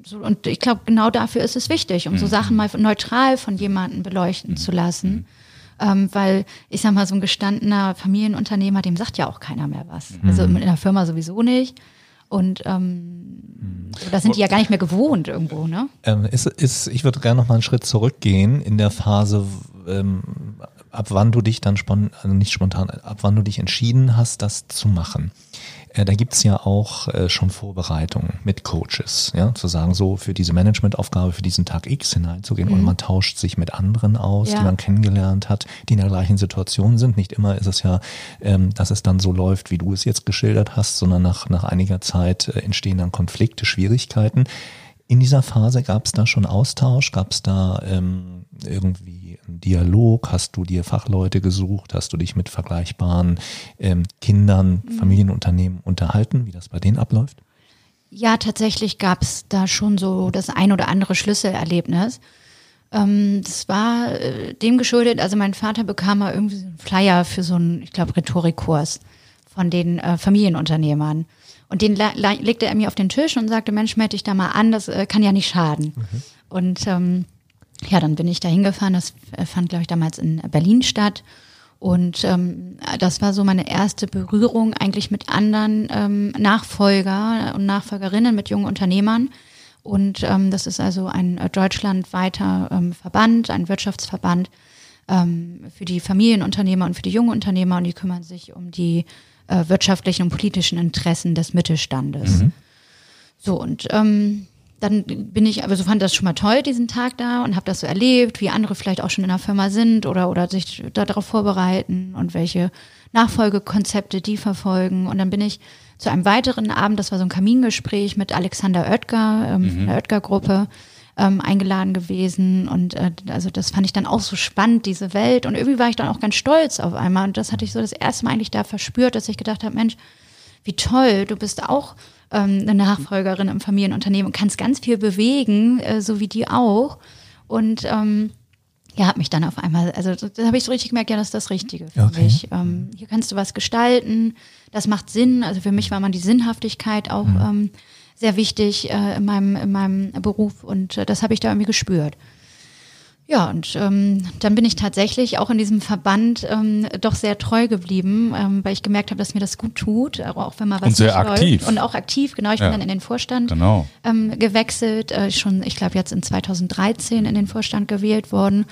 so, und ich glaube, genau dafür ist es wichtig, um so Sachen mal neutral von jemandem beleuchten zu lassen. Ähm, weil ich sag mal, so ein gestandener Familienunternehmer, dem sagt ja auch keiner mehr was. Also in der Firma sowieso nicht. Und ähm, da sind die ja gar nicht mehr gewohnt irgendwo, ne? Ähm, ist, ist, ich würde gerne noch mal einen Schritt zurückgehen in der Phase, ähm, ab wann du dich dann spontan, also nicht spontan, ab wann du dich entschieden hast, das zu machen. Äh, da gibt's ja auch äh, schon Vorbereitungen mit Coaches, ja, zu sagen, so für diese Managementaufgabe, für diesen Tag X hineinzugehen und man tauscht sich mit anderen aus, Ja. die man kennengelernt hat, die in der gleichen Situation sind. Nicht immer ist es ja, ähm, dass es dann so läuft, wie du es jetzt geschildert hast, sondern nach, nach einiger Zeit äh, entstehen dann Konflikte, Schwierigkeiten. In dieser Phase gab es da schon Austausch? Gab es da ähm, irgendwie Dialog? Hast du dir Fachleute gesucht? Hast du dich mit vergleichbaren ähm, Kindern, Familienunternehmen unterhalten, wie das bei denen abläuft? Ja, tatsächlich gab es da schon so das ein oder andere Schlüsselerlebnis. Ähm, das war äh, dem geschuldet, also mein Vater bekam mal irgendwie so einen Flyer für so einen, ich glaube, Rhetorikkurs von den äh, Familienunternehmern. Und den legte er mir auf den Tisch und sagte, Mensch, melde dich da mal an, das äh, kann ja nicht schaden. Und ähm, ja, dann bin ich da hingefahren. Das äh, fand, glaube ich, damals in Berlin statt. Und ähm, das war so meine erste Berührung eigentlich mit anderen ähm, Nachfolger und Nachfolgerinnen, mit jungen Unternehmern. Und ähm, das ist also ein äh, deutschlandweiter ähm, Verband, ein Wirtschaftsverband ähm, für die Familienunternehmer und für die jungen Unternehmer. Und die kümmern sich um die äh, wirtschaftlichen und politischen Interessen des Mittelstandes. So, und ähm, dann bin ich, aber so fand das schon mal toll, diesen Tag da und habe das so erlebt, wie andere vielleicht auch schon in der Firma sind oder, oder sich darauf vorbereiten und welche Nachfolgekonzepte die verfolgen. Und dann bin ich zu einem weiteren Abend, das war so ein Kamingespräch mit Alexander Oetker ähm, von der Oetker-Gruppe, ähm, eingeladen gewesen. Und äh, also das fand ich dann auch so spannend, diese Welt. Und irgendwie war ich dann auch ganz stolz auf einmal. Und das hatte ich so das erste Mal eigentlich da verspürt, dass ich gedacht habe, Mensch, wie toll, du bist auch ähm, eine Nachfolgerin im Familienunternehmen und kannst ganz viel bewegen, äh, so wie die auch und ähm, ja, hat mich dann auf einmal, also da habe ich so richtig gemerkt, ja, das ist das Richtige für Okay. mich. Ähm, hier kannst du was gestalten, das macht Sinn. Also für mich war man die Sinnhaftigkeit auch ähm, sehr wichtig äh, in, meinem, in meinem Beruf und äh, das habe ich da irgendwie gespürt. Ja, und ähm, dann bin ich tatsächlich auch in diesem Verband ähm, doch sehr treu geblieben, ähm, weil ich gemerkt habe, dass mir das gut tut, aber auch wenn mal was Und sehr aktiv. läuft. Und auch aktiv, genau. Ich Ja. bin dann in den Vorstand Genau. ähm, gewechselt, äh, schon, ich glaube, jetzt in 2013 in den Vorstand gewählt worden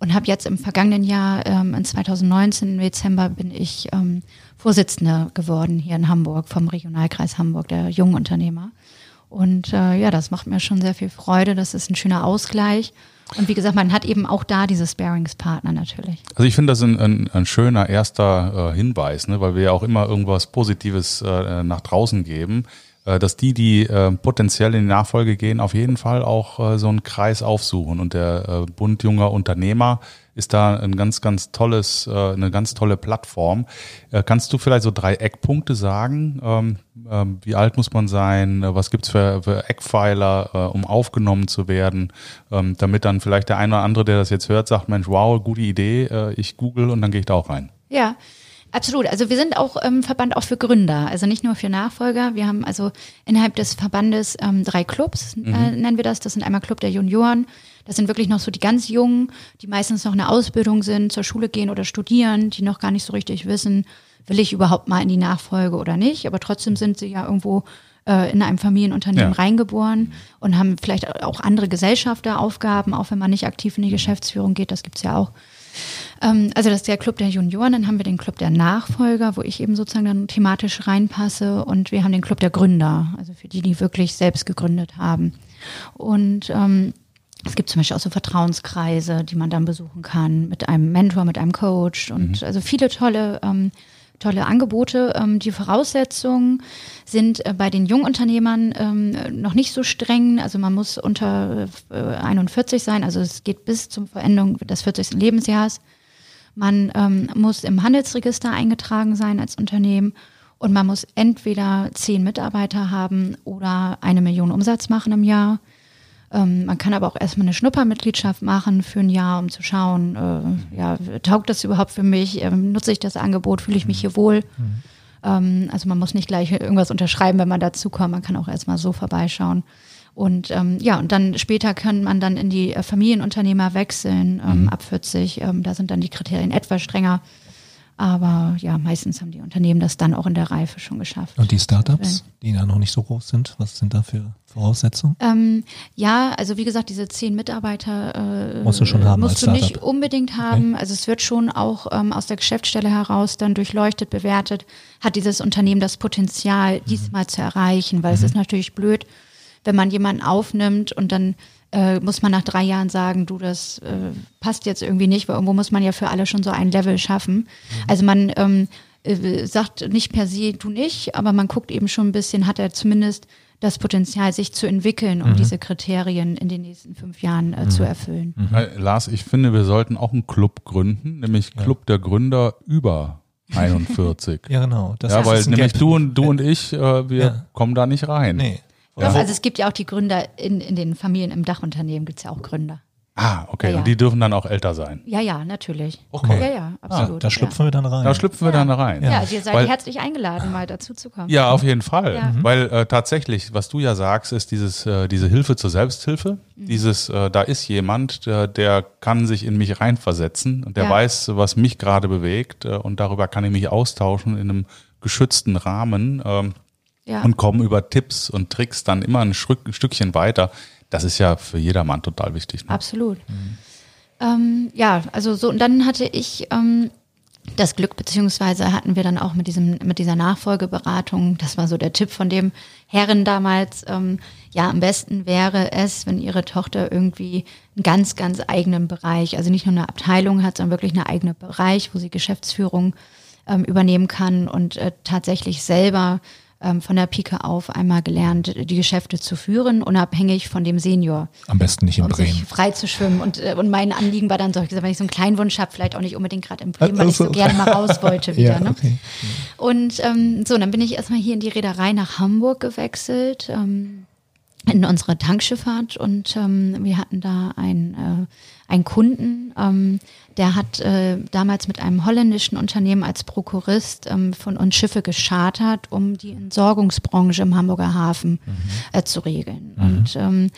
und habe jetzt im vergangenen Jahr, ähm, in 2019 im Dezember, bin ich ähm, Vorsitzende geworden hier in Hamburg vom Regionalkreis Hamburg, der jungen Unternehmer. Und äh, ja, das macht mir schon sehr viel Freude. Das ist ein schöner Ausgleich. Und wie gesagt, man hat eben auch da diese Sparingspartner natürlich. Also ich finde das ein, ein, ein schöner erster äh, Hinweis, ne, weil wir ja auch immer irgendwas Positives äh, nach draußen geben, dass die, die äh, potenziell in die Nachfolge gehen, auf jeden Fall auch äh, so einen Kreis aufsuchen. Und der äh, Bund junger Unternehmer ist da ein ganz, ganz tolles, äh, eine ganz tolle Plattform. Äh, kannst du vielleicht so drei Eckpunkte sagen? Ähm, ähm, wie alt muss man sein? Äh, Was gibt's für, für Eckpfeiler, äh, um aufgenommen zu werden? Ähm, damit dann vielleicht der eine oder andere, der das jetzt hört, sagt, Mensch, wow, gute Idee, äh, ich google und dann gehe ich da auch rein. Ja, absolut. Also wir sind auch ähm, Verband auch für Gründer, also nicht nur für Nachfolger. Wir haben also innerhalb des Verbandes ähm, drei Clubs, äh, nennen wir das. Das sind einmal Club der Junioren. Das sind wirklich noch so die ganz Jungen, die meistens noch in der Ausbildung sind, zur Schule gehen oder studieren, die noch gar nicht so richtig wissen, will ich überhaupt mal in die Nachfolge oder nicht. Aber trotzdem sind sie ja irgendwo äh, in einem Familienunternehmen Ja. reingeboren und haben vielleicht auch andere Gesellschafteraufgaben, auch wenn man nicht aktiv in die Geschäftsführung geht, das gibt's ja auch. Ähm, also das ist der Club der Junioren, dann haben wir den Club der Nachfolger, wo ich eben sozusagen dann thematisch reinpasse und wir haben den Club der Gründer, also für die, die wirklich selbst gegründet haben. Und ähm, es gibt zum Beispiel auch so Vertrauenskreise, die man dann besuchen kann mit einem Mentor, mit einem Coach und also viele tolle ähm, tolle Angebote. Ähm, die Voraussetzungen sind äh, bei den Jungunternehmern ähm, noch nicht so streng. Also man muss unter äh, 41 sein. Also es geht bis zum Verendung des 40. Lebensjahres. Man ähm, muss im Handelsregister eingetragen sein als Unternehmen und man muss entweder zehn Mitarbeiter haben oder eine Million Umsatz machen im Jahr. Ähm, man kann aber auch erstmal eine Schnuppermitgliedschaft machen für ein Jahr, um zu schauen, äh, ja, taugt das überhaupt für mich? Ähm, nutze ich das Angebot? Fühle ich mich hier wohl? Ähm, also man muss nicht gleich irgendwas unterschreiben, wenn man dazukommt. Man kann auch erstmal so vorbeischauen. Und ähm, ja, und dann später kann man dann in die äh, Familienunternehmer wechseln, ähm, ab 40. Ähm, da sind dann die Kriterien etwas strenger. Aber ja, meistens haben die Unternehmen das dann auch in der Reife schon geschafft. Und die Startups, die da noch nicht so groß sind, was sind da für Voraussetzungen? Ähm, ja, also wie gesagt, diese zehn Mitarbeiter äh, Musst du schon haben musst du nicht unbedingt haben. Also es wird schon auch ähm, aus der Geschäftsstelle heraus dann durchleuchtet, bewertet, hat dieses Unternehmen das Potenzial, diesmal zu erreichen, weil es ist natürlich blöd, wenn man jemanden aufnimmt und dann äh, muss man nach drei Jahren sagen, du, das äh, passt jetzt irgendwie nicht, weil irgendwo muss man ja für alle schon so ein Level schaffen. Also man ähm, äh, sagt nicht per se, du nicht, aber man guckt eben schon ein bisschen, hat er zumindest das Potenzial, sich zu entwickeln, um diese Kriterien in den nächsten fünf Jahren äh, zu erfüllen. Äh, Lars, ich finde, wir sollten auch einen Club gründen, nämlich Club der Gründer über *laughs* 41. Ja, genau. Das ja, ist weil ein nämlich Gap. du und du und ich, äh, wir Ja. kommen da nicht rein. Nee. Doch, also es gibt ja auch die Gründer in, in den Familien, im Dachunternehmen gibt es ja auch Gründer. Ah, okay. Ja, ja. Und die dürfen dann auch älter sein. Ja, ja, natürlich. Okay. Ja, ja, Ah, absolut. da schlüpfen wir dann rein. Da schlüpfen wir dann rein. ja. ja, ihr seid Weil- herzlich eingeladen, mal dazu zu kommen. Ja, auf jeden Fall. Ja. Weil äh, tatsächlich, was du ja sagst, ist dieses, äh, diese Hilfe zur Selbsthilfe. Mhm. Dieses, äh, da ist jemand, der, der kann sich in mich reinversetzen und der Ja. weiß, was mich gerade bewegt äh, und darüber kann ich mich austauschen in einem geschützten Rahmen ähm, Ja. und komme über Tipps und Tricks dann immer ein, Stück, ein Stückchen weiter. Das ist ja für jedermann total wichtig. Ne? Absolut. Ähm, ja, also so, und dann hatte ich ähm, das Glück, beziehungsweise hatten wir dann auch mit diesem, mit dieser Nachfolgeberatung, das war so der Tipp von dem Herren damals, ähm, ja, am besten wäre es, wenn ihre Tochter irgendwie einen ganz, ganz eigenen Bereich, also nicht nur eine Abteilung hat, sondern wirklich einen eigenen Bereich, wo sie Geschäftsführung ähm, übernehmen kann und äh, tatsächlich selber ähm, von der Pike auf einmal gelernt, die Geschäfte zu führen, unabhängig von dem Senior. Am besten nicht in um Bremen. sich frei zu schwimmen. Und, äh, und mein Anliegen war dann so, ich gesagt, wenn ich so einen kleinen Wunsch habe, vielleicht auch nicht unbedingt gerade in Bremen, weil ich so gerne mal raus wollte *laughs* wieder. Ja, ne? okay. Und ähm, so, dann bin ich erstmal hier in die Reederei nach Hamburg gewechselt, ähm, in unsere Tankschifffahrt und ähm, wir hatten da einen, äh, einen Kunden, ähm, der hat äh, damals mit einem holländischen Unternehmen als Prokurist ähm, von uns Schiffe geschartert, um die Entsorgungsbranche im Hamburger Hafen äh, zu regeln. Und ähm,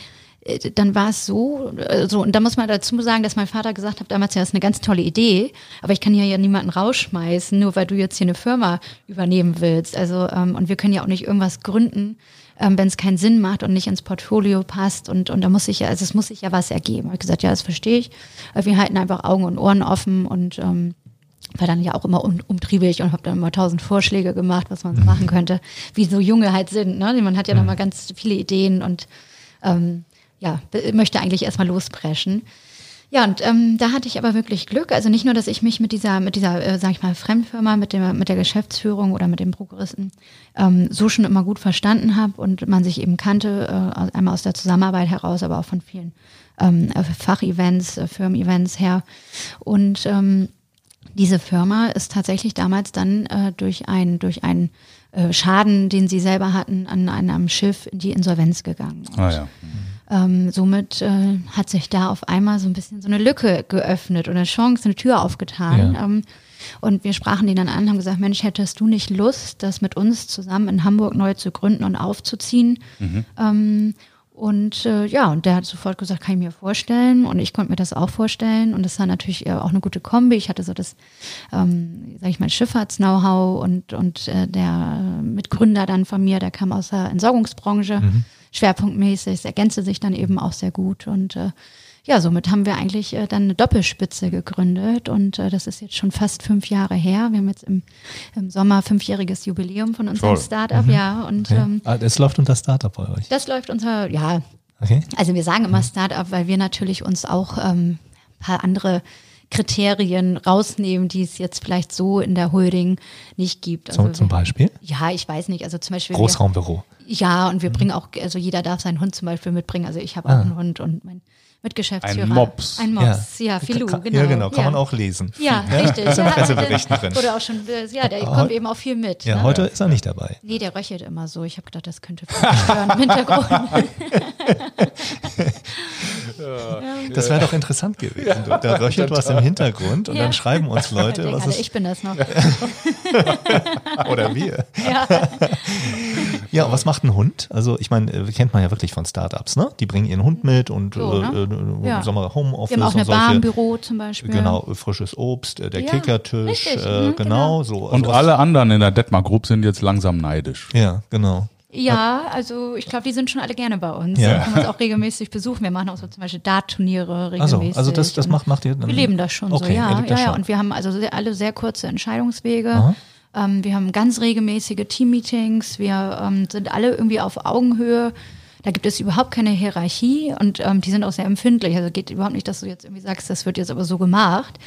äh, dann war es so, so, und da muss man dazu sagen, dass mein Vater gesagt hat, damals ja, das ist eine ganz tolle Idee, aber ich kann hier ja niemanden rausschmeißen, nur weil du jetzt hier eine Firma übernehmen willst. Also, ähm, und wir können ja auch nicht irgendwas gründen, ähm, wenn es keinen Sinn macht und nicht ins Portfolio passt und, und da muss sich ja, also es muss sich ja was ergeben. Ich gesagt, ja, das verstehe ich. Wir halten einfach Augen und Ohren offen und ähm, war dann ja auch immer um, umtriebig und habe dann immer tausend Vorschläge gemacht, was man so machen könnte, wie so Junge halt sind. Ne? Man hat ja noch mal ganz viele Ideen und ähm, ja, möchte eigentlich erstmal lospreschen. Ja, und ähm, da hatte ich aber wirklich Glück. Also nicht nur, dass ich mich mit dieser, mit dieser, äh, sag ich mal, Fremdfirma, mit der, mit der Geschäftsführung oder mit dem Prokuristen ähm, so schon immer gut verstanden habe und man sich eben kannte, äh, einmal aus der Zusammenarbeit heraus, aber auch von vielen ähm, äh, Fachevents, äh, Firmen-Events her. Und ähm, diese Firma ist tatsächlich damals dann äh, durch einen durch einen äh, Schaden, den sie selber hatten, an einem Schiff in die Insolvenz gegangen. Und, Ah ja. Ähm, somit äh, hat sich da auf einmal so ein bisschen so eine Lücke geöffnet oder eine Chance, eine Tür aufgetan. Ja. Ähm, und wir sprachen den dann an, haben gesagt, Mensch, hättest du nicht Lust, das mit uns zusammen in Hamburg neu zu gründen und aufzuziehen? Ähm, und äh, ja, und der hat sofort gesagt, kann ich mir vorstellen. Und ich konnte mir das auch vorstellen. Und das war natürlich äh, auch eine gute Kombi. Ich hatte so das, ähm, sag ich mal, Schifffahrts-Know-how und, und äh, der Mitgründer dann von mir, der kam aus der Entsorgungsbranche, schwerpunktmäßig. Es ergänzte sich dann eben auch sehr gut. Und äh, ja, somit haben wir eigentlich äh, dann eine Doppelspitze gegründet. Und äh, das ist jetzt schon fast fünf Jahre her. Wir haben jetzt im, im Sommer fünfjähriges Jubiläum von unserem. Startup, ja. Und Okay. ähm, ah, es läuft unter Startup bei euch. das läuft unser, ja, Okay. also wir sagen immer Startup, weil wir natürlich uns auch ähm, ein paar andere Kriterien rausnehmen, die es jetzt vielleicht so in der Holding nicht gibt. Also Zum, zum Beispiel? Ja, ich weiß nicht. Also zum Beispiel. Großraumbüro. Wir, ja, und wir bringen auch, also jeder darf seinen Hund zum Beispiel mitbringen. Also ich habe auch Ah. einen Hund und mein Mitgeschäftsführer. Ein Mops. Ein Mops, ja, Filou, Kann- genau. Ja, genau, kann man auch lesen. Ja, richtig. Ja, Presseberichten drin. Oder auch schon, äh, ja, der kommt eben auch viel mit. Ja, ne? heute ist er nicht dabei. Nee, der röchelt immer so. Ich habe gedacht, das könnte vielleicht *laughs* stören im Hintergrund. *laughs* *laughs* Das wäre doch interessant gewesen. Du, da röchelt was im Hintergrund und Ja. dann schreiben uns Leute, Denken was alle, ist, ich bin das noch. *laughs* oder wir. Ja. Ja, und was macht ein Hund? Also ich meine, äh, kennt man ja wirklich von Startups, ne? Die bringen ihren Hund mit und So, ne? äh, äh, Ja. wir Homeoffice Wir haben auch eine solche. Bar im Büro zum Beispiel. Genau, frisches Obst, äh, der Ja, Kickertisch, äh, mhm, genau, so. Und sowas. alle anderen in der Detmar Group sind jetzt langsam neidisch. Ja, genau. Ja, also ich glaube, die sind schon alle gerne bei uns. Ja. Ja. Können uns auch regelmäßig besuchen. Wir machen auch so zum Beispiel Dart-Turniere Also, regelmäßig. also das, das Und macht, macht ihr dann. Wir leben das schon okay, so, ja. Ja, das ja. Und wir haben also sehr, alle sehr kurze Entscheidungswege. Aha. Ähm, wir haben ganz regelmäßige Teammeetings. Wir ähm, sind alle irgendwie auf Augenhöhe. Da gibt es überhaupt keine Hierarchie und ähm, die sind auch sehr empfindlich. Also geht überhaupt nicht, dass du jetzt irgendwie sagst, das wird jetzt aber so gemacht.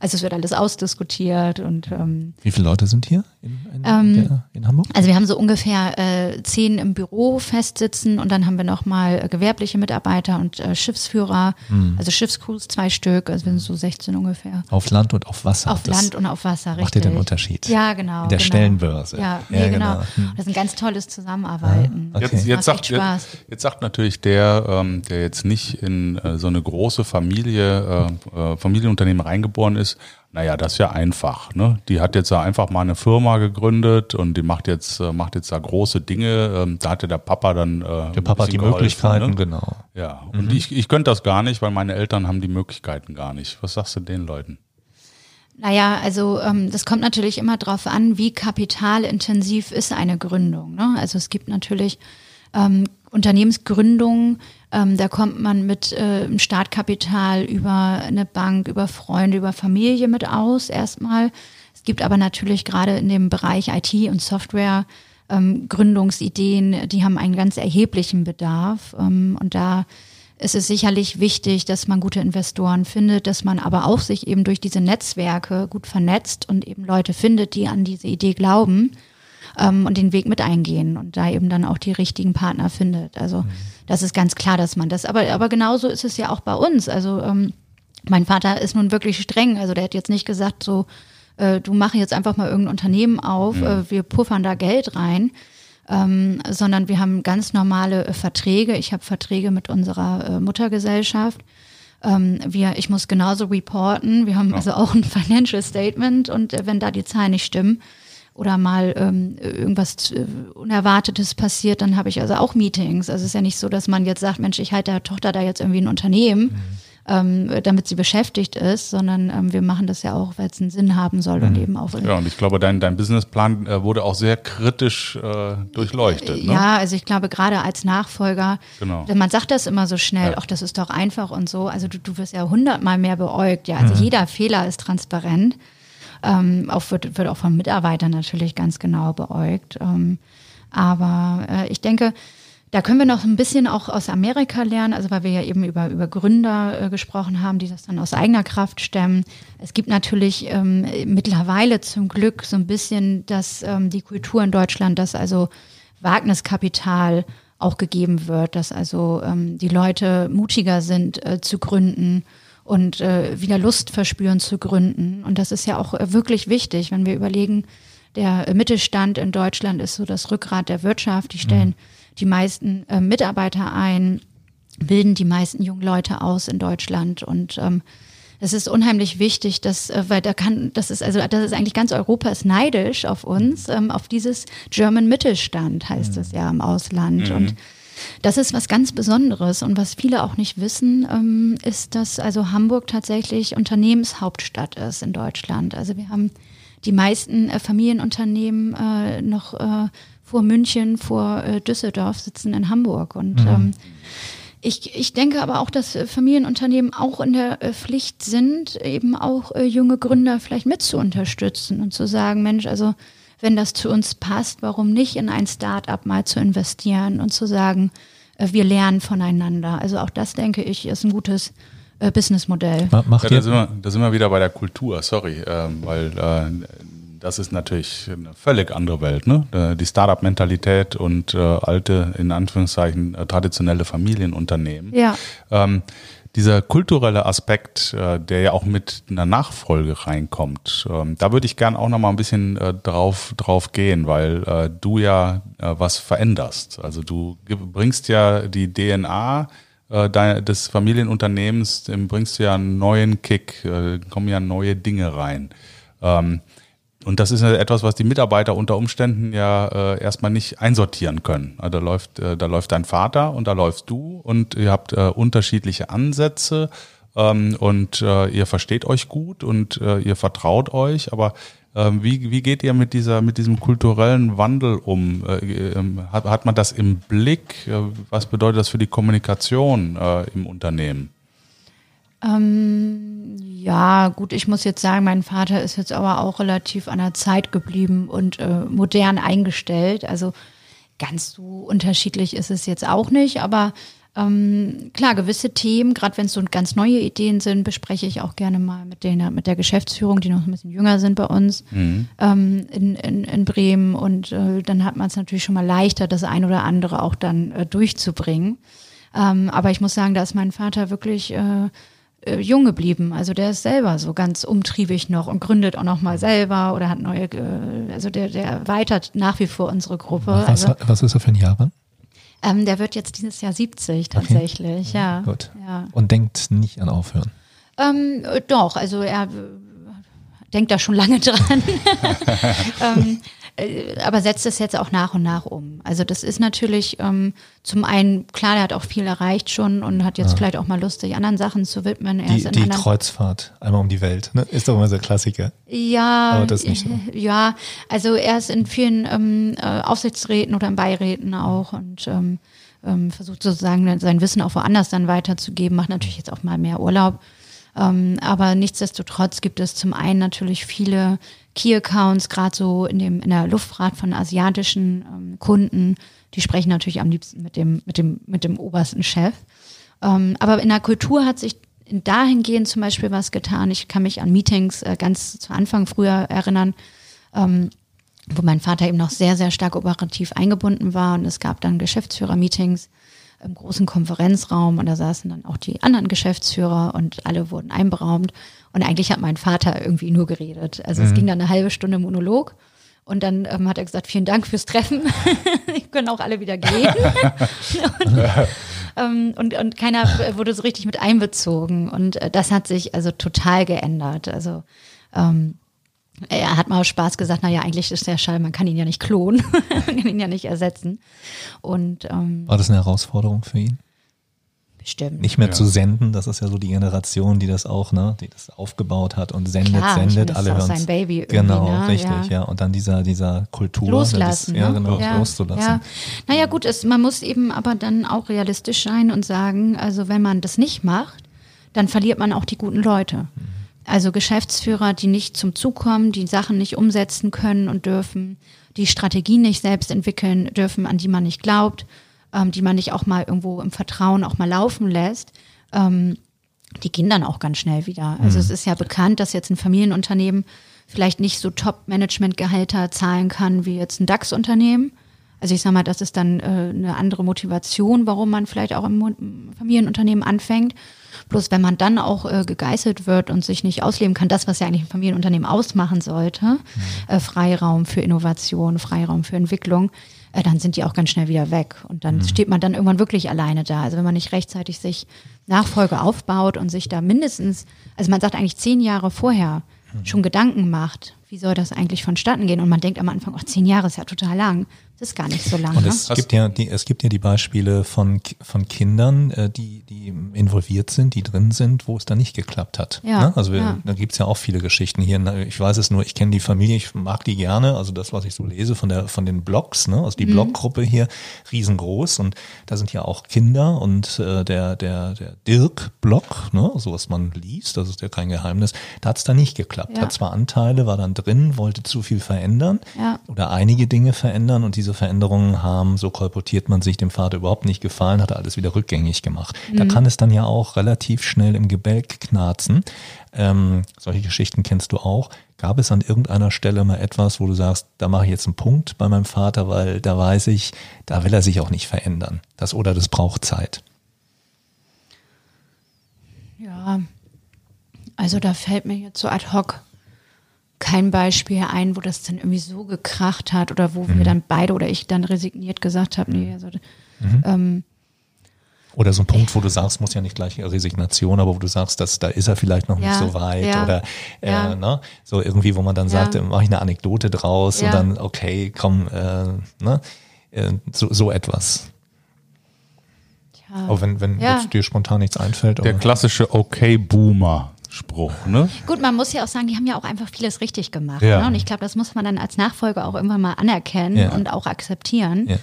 Also es wird alles ausdiskutiert und ähm, Wie viele Leute sind hier in, in, Ähm, der, in Hamburg? also wir haben so ungefähr äh, zehn im Büro festsitzen und dann haben wir nochmal äh, gewerbliche Mitarbeiter und äh, Schiffsführer, Hm. also Schiffscrews, zwei Stück, also wir sind so 16 ungefähr. Auf Land und auf Wasser. Auf Das Land und auf Wasser, richtig. Macht ihr den Unterschied? Ja, genau. In der genau. Stellenbörse. Ja, Ja, nee, genau. genau. Hm. Das ist ein ganz tolles Zusammenarbeiten. Okay. Jetzt, jetzt, sagt, jetzt, jetzt sagt natürlich der, ähm, der jetzt nicht in äh, so eine große Familie, äh, äh, Familienunternehmen reingeboren ist, naja, das ist ja einfach. Ne? Die hat jetzt da einfach mal eine Firma gegründet und die macht jetzt, äh, macht jetzt da große Dinge. Ähm, da hatte der Papa dann. Äh, Der Papa hat die Möglichkeiten, genau. Ja, und ich, ich könnte das gar nicht, weil meine Eltern haben die Möglichkeiten gar nicht. Was sagst du den Leuten? Naja, also ähm, das kommt natürlich immer darauf an, wie kapitalintensiv ist eine Gründung. Ne? Also es gibt natürlich ähm, Unternehmensgründungen, ähm, da kommt man mit äh, Startkapital über eine Bank, über Freunde, über Familie mit aus erstmal. Es gibt aber natürlich gerade in dem Bereich IT und Software ähm, Gründungsideen, die haben einen ganz erheblichen Bedarf. Ähm, und da ist es sicherlich wichtig, dass man gute Investoren findet, dass man aber auch sich eben durch diese Netzwerke gut vernetzt und eben Leute findet, die an diese Idee glauben. Ähm, und den Weg mit eingehen und da eben dann auch die richtigen Partner findet. Also mhm. das ist ganz klar, dass man das, aber, aber genauso ist es ja auch bei uns. Also ähm, mein Vater ist nun wirklich streng, also der hat jetzt nicht gesagt, so, äh, du mach jetzt einfach mal irgendein Unternehmen auf, mhm. äh, wir puffern da Geld rein. Ähm, sondern wir haben ganz normale äh, Verträge. Ich habe Verträge mit unserer äh, Muttergesellschaft. Ähm, wir, ich muss genauso reporten. Wir haben ja. also auch ein *laughs* Financial Statement und äh, wenn da die Zahlen nicht stimmen oder mal ähm, irgendwas äh, Unerwartetes passiert, dann habe ich also auch Meetings. Also es ist ja nicht so, dass man jetzt sagt, Mensch, ich halte der Tochter da jetzt irgendwie ein Unternehmen. Mhm ähm, damit sie beschäftigt ist, sondern ähm, wir machen das ja auch, weil es einen Sinn haben soll und mhm. eben auch. Ja, und ich glaube, dein, dein Businessplan äh, wurde auch sehr kritisch äh, durchleuchtet. Ne? Ja, also ich glaube, gerade als Nachfolger, genau. man sagt das immer so schnell, ja. ach, das ist doch einfach und so. Also du, du wirst ja hundertmal mehr beäugt. Ja, also mhm. jeder Fehler ist transparent. Ähm, auch wird, wird auch von Mitarbeitern natürlich ganz genau beäugt. Ähm, aber äh, ich denke, da können wir noch ein bisschen auch aus Amerika lernen, also weil wir ja eben über, über Gründer äh, gesprochen haben, die das dann aus eigener Kraft stemmen. Es gibt natürlich ähm, mittlerweile zum Glück so ein bisschen dass ähm, die Kultur in Deutschland, dass also Wagniskapital auch gegeben wird, dass also ähm, die Leute mutiger sind äh, zu gründen und äh, wieder Lust verspüren zu gründen. Und das ist ja auch äh, wirklich wichtig, wenn wir überlegen, der Mittelstand in Deutschland ist so das Rückgrat der Wirtschaft. Die stellen mhm die meisten äh, Mitarbeiter ein, bilden die meisten jungen Leute aus in Deutschland und ähm, es ist unheimlich wichtig, dass, äh, weil da kann, das ist also, das ist eigentlich ganz Europa ist neidisch auf uns, ähm, auf dieses German Mittelstand heißt mhm. es ja im Ausland mhm. und das ist was ganz Besonderes und was viele auch nicht wissen, ähm, ist, dass also Hamburg tatsächlich Unternehmenshauptstadt ist in Deutschland. Also wir haben die meisten äh, Familienunternehmen äh, noch äh, vor München, vor Düsseldorf sitzen in Hamburg. Und mhm. ähm, ich, ich denke aber auch, dass Familienunternehmen auch in der Pflicht sind, eben auch junge Gründer vielleicht mit zu unterstützen und zu sagen, Mensch, also wenn das zu uns passt, warum nicht in ein Start-up mal zu investieren und zu sagen, äh, wir lernen voneinander. Also auch das, denke ich, ist ein gutes äh, Businessmodell. Macht ja, da, sind wir, da sind wir wieder bei der Kultur, sorry, ähm, weil äh, das ist natürlich eine völlig andere Welt, ne? Äh, die Startup-Mentalität und äh, alte, in Anführungszeichen, traditionelle Familienunternehmen. Ja. Ähm, dieser kulturelle Aspekt, äh, der ja auch mit einer Nachfolge reinkommt, ähm, da würde ich gern auch noch mal ein bisschen äh, drauf, drauf gehen, weil äh, du ja was veränderst. Also du bringst ja die DNA des Familienunternehmens, bringst ja einen neuen Kick, kommen ja neue Dinge rein. Ähm, und das ist etwas, was die Mitarbeiter unter Umständen ja äh, erstmal nicht einsortieren können. Also da läuft, äh, da läuft dein Vater und da läufst du und ihr habt äh, unterschiedliche Ansätze ähm, und äh, ihr versteht euch gut und äh, ihr vertraut euch, aber ähm, wie, wie geht ihr mit dieser, mit diesem kulturellen Wandel um? Äh, ähm, hat, hat man das im Blick? Äh, was bedeutet das für die Kommunikation äh, im Unternehmen? Ähm, ja, gut, ich muss jetzt sagen, mein Vater ist jetzt aber auch relativ an der Zeit geblieben und äh, modern eingestellt. Also ganz so unterschiedlich ist es jetzt auch nicht, aber ähm, klar, gewisse Themen, gerade wenn es so ganz neue Ideen sind, bespreche ich auch gerne mal mit, denen, mit der Geschäftsführung, die noch ein bisschen jünger sind bei uns mhm. ähm, in, in, in Bremen. Und äh, dann hat man es natürlich schon mal leichter, das ein oder andere auch dann äh, durchzubringen. Ähm, aber ich muss sagen, da ist mein Vater wirklich äh, äh, jung geblieben. Also der ist selber so ganz umtriebig noch und gründet auch noch mal selber oder hat neue, äh, also der, der erweitert nach wie vor unsere Gruppe. Was, also, was ist er für ein Jahrgang? Ähm, der wird jetzt dieses Jahr 70 tatsächlich, okay. ja. Gut. Ja. Und denkt nicht an Aufhören? Ähm, doch, also er äh, denkt da schon lange dran. *laughs* *laughs* ähm, äh, aber setzt es jetzt auch nach und nach um. Also das ist natürlich ähm, zum einen, klar, der hat auch viel erreicht schon und hat jetzt ja. vielleicht auch mal Lust, sich anderen Sachen zu widmen. Er die die Kreuzfahrt, einmal um die Welt, ne? ist doch immer so ein Klassiker. Ja, aber das nicht so. *laughs* ja, also er ist in vielen ähm, äh, Aufsichtsräten oder in Beiräten auch und ähm, ähm, versucht sozusagen sein Wissen auch woanders dann weiterzugeben, macht natürlich jetzt auch mal mehr Urlaub. Ähm, aber nichtsdestotrotz gibt es zum einen natürlich viele Key-Accounts, gerade so in, dem, in der Luftfahrt von asiatischen ähm, Kunden. Die sprechen natürlich am liebsten mit dem, mit dem, mit dem obersten Chef. Ähm, aber in der Kultur hat sich dahingehend zum Beispiel was getan. Ich kann mich an Meetings äh, ganz zu Anfang früher erinnern. Wo mein Vater eben noch sehr, sehr stark operativ eingebunden war. Und es gab dann Geschäftsführer-Meetings im großen Konferenzraum und da saßen dann auch die anderen Geschäftsführer und alle wurden einberaumt. Und eigentlich hat mein Vater irgendwie nur geredet. Also mhm. es ging dann eine halbe Stunde Monolog. Und dann ähm, hat er gesagt, vielen Dank fürs Treffen. *laughs* ich können auch alle wieder gehen. *laughs* und, ähm, und, und, keiner wurde so richtig mit einbezogen. Und äh, das hat sich also total geändert. Also ähm, er hat mal aus Spaß gesagt, naja, eigentlich ist der Schall, man kann ihn ja nicht klonen, *laughs* man kann ihn ja nicht ersetzen. Und, ähm, War das eine Herausforderung für ihn? Bestimmt. Nicht mehr ja. zu senden, das ist ja so die Generation, die das auch, ne, die das aufgebaut hat und sendet, Klar, sendet, alle hören. sein Baby Genau, ne? richtig, ja. ja. Und dann dieser, dieser Kultur. Loslassen. Das, ja, ne? genau, ja. loszulassen. Ja. Naja, gut, es, man muss eben aber dann auch realistisch sein und sagen, also wenn man das nicht macht, dann verliert man auch die guten Leute. Mhm. Also Geschäftsführer, die nicht zum Zug kommen, die Sachen nicht umsetzen können und dürfen, die Strategien nicht selbst entwickeln dürfen, an die man nicht glaubt, ähm, die man nicht auch mal irgendwo im Vertrauen auch mal laufen lässt, ähm, die gehen dann auch ganz schnell wieder. Also mhm. es ist ja bekannt, dass jetzt ein Familienunternehmen vielleicht nicht so Top-Management-Gehälter zahlen kann wie jetzt ein DAX-Unternehmen. Also ich sag mal, das ist dann äh, eine andere Motivation, warum man vielleicht auch im Familienunternehmen anfängt. Bloß wenn man dann auch äh, gegeißelt wird und sich nicht ausleben kann, das, was ja eigentlich ein Familienunternehmen ausmachen sollte, mhm. äh, Freiraum für Innovation, Freiraum für Entwicklung, äh, dann sind die auch ganz schnell wieder weg. Und dann mhm. steht man dann irgendwann wirklich alleine da. Also wenn man nicht rechtzeitig sich Nachfolge aufbaut und sich da mindestens, also man sagt eigentlich zehn Jahre vorher mhm. schon Gedanken macht, wie soll das eigentlich vonstatten gehen? Und man denkt am Anfang, ach, zehn Jahre ist ja total lang. Das ist gar nicht so lange. Und es ne? gibt ja die, es gibt ja die Beispiele von, von Kindern, äh, die, die involviert sind, die drin sind, wo es dann nicht geklappt hat. Ja, ne? Also wir, ja. da gibt's ja auch viele Geschichten hier. Ich weiß es nur, ich kenne die Familie, ich mag die gerne. Also das, was ich so lese von der von den Blogs, ne? also die mhm. Bloggruppe hier, riesengroß. Und da sind ja auch Kinder und äh, der, der, der Dirk-Blog, ne? so was man liest, das ist ja kein Geheimnis, da hat's dann nicht geklappt. Ja. Hat zwar Anteile, war dann drin, wollte zu viel verändern ja. oder einige Dinge verändern und diese diese Veränderungen haben, so kolportiert man sich, dem Vater überhaupt nicht gefallen, hat er alles wieder rückgängig gemacht. Mhm. Da kann es dann ja auch relativ schnell im Gebälk knarzen. Ähm, solche Geschichten kennst du auch. Gab es an irgendeiner Stelle mal etwas, wo du sagst, da mache ich jetzt einen Punkt bei meinem Vater, weil da weiß ich, da will er sich auch nicht verändern. Das oder das braucht Zeit. Ja, also da fällt mir jetzt so ad hoc kein Beispiel ein, wo das dann irgendwie so gekracht hat oder wo mhm. wir dann beide oder ich dann resigniert gesagt haben, nee, also mhm. ähm, oder so ein Punkt, wo du sagst, muss ja nicht gleich Resignation, aber wo du sagst, dass da ist er vielleicht noch ja, nicht so weit ja, oder äh, ja. ne? so irgendwie, wo man dann sagt, äh, mache ich eine Anekdote draus und dann okay, komm, äh, ne? Äh, so, so etwas. Aber wenn, wenn dir spontan nichts einfällt. Der klassische Okay-Boomer. Spruch, ne? Gut, man muss ja auch sagen, die haben ja auch einfach vieles richtig gemacht. Ja. Ne? Und ich glaube, das muss man dann als Nachfolger auch irgendwann mal anerkennen ja. und auch akzeptieren. Ja.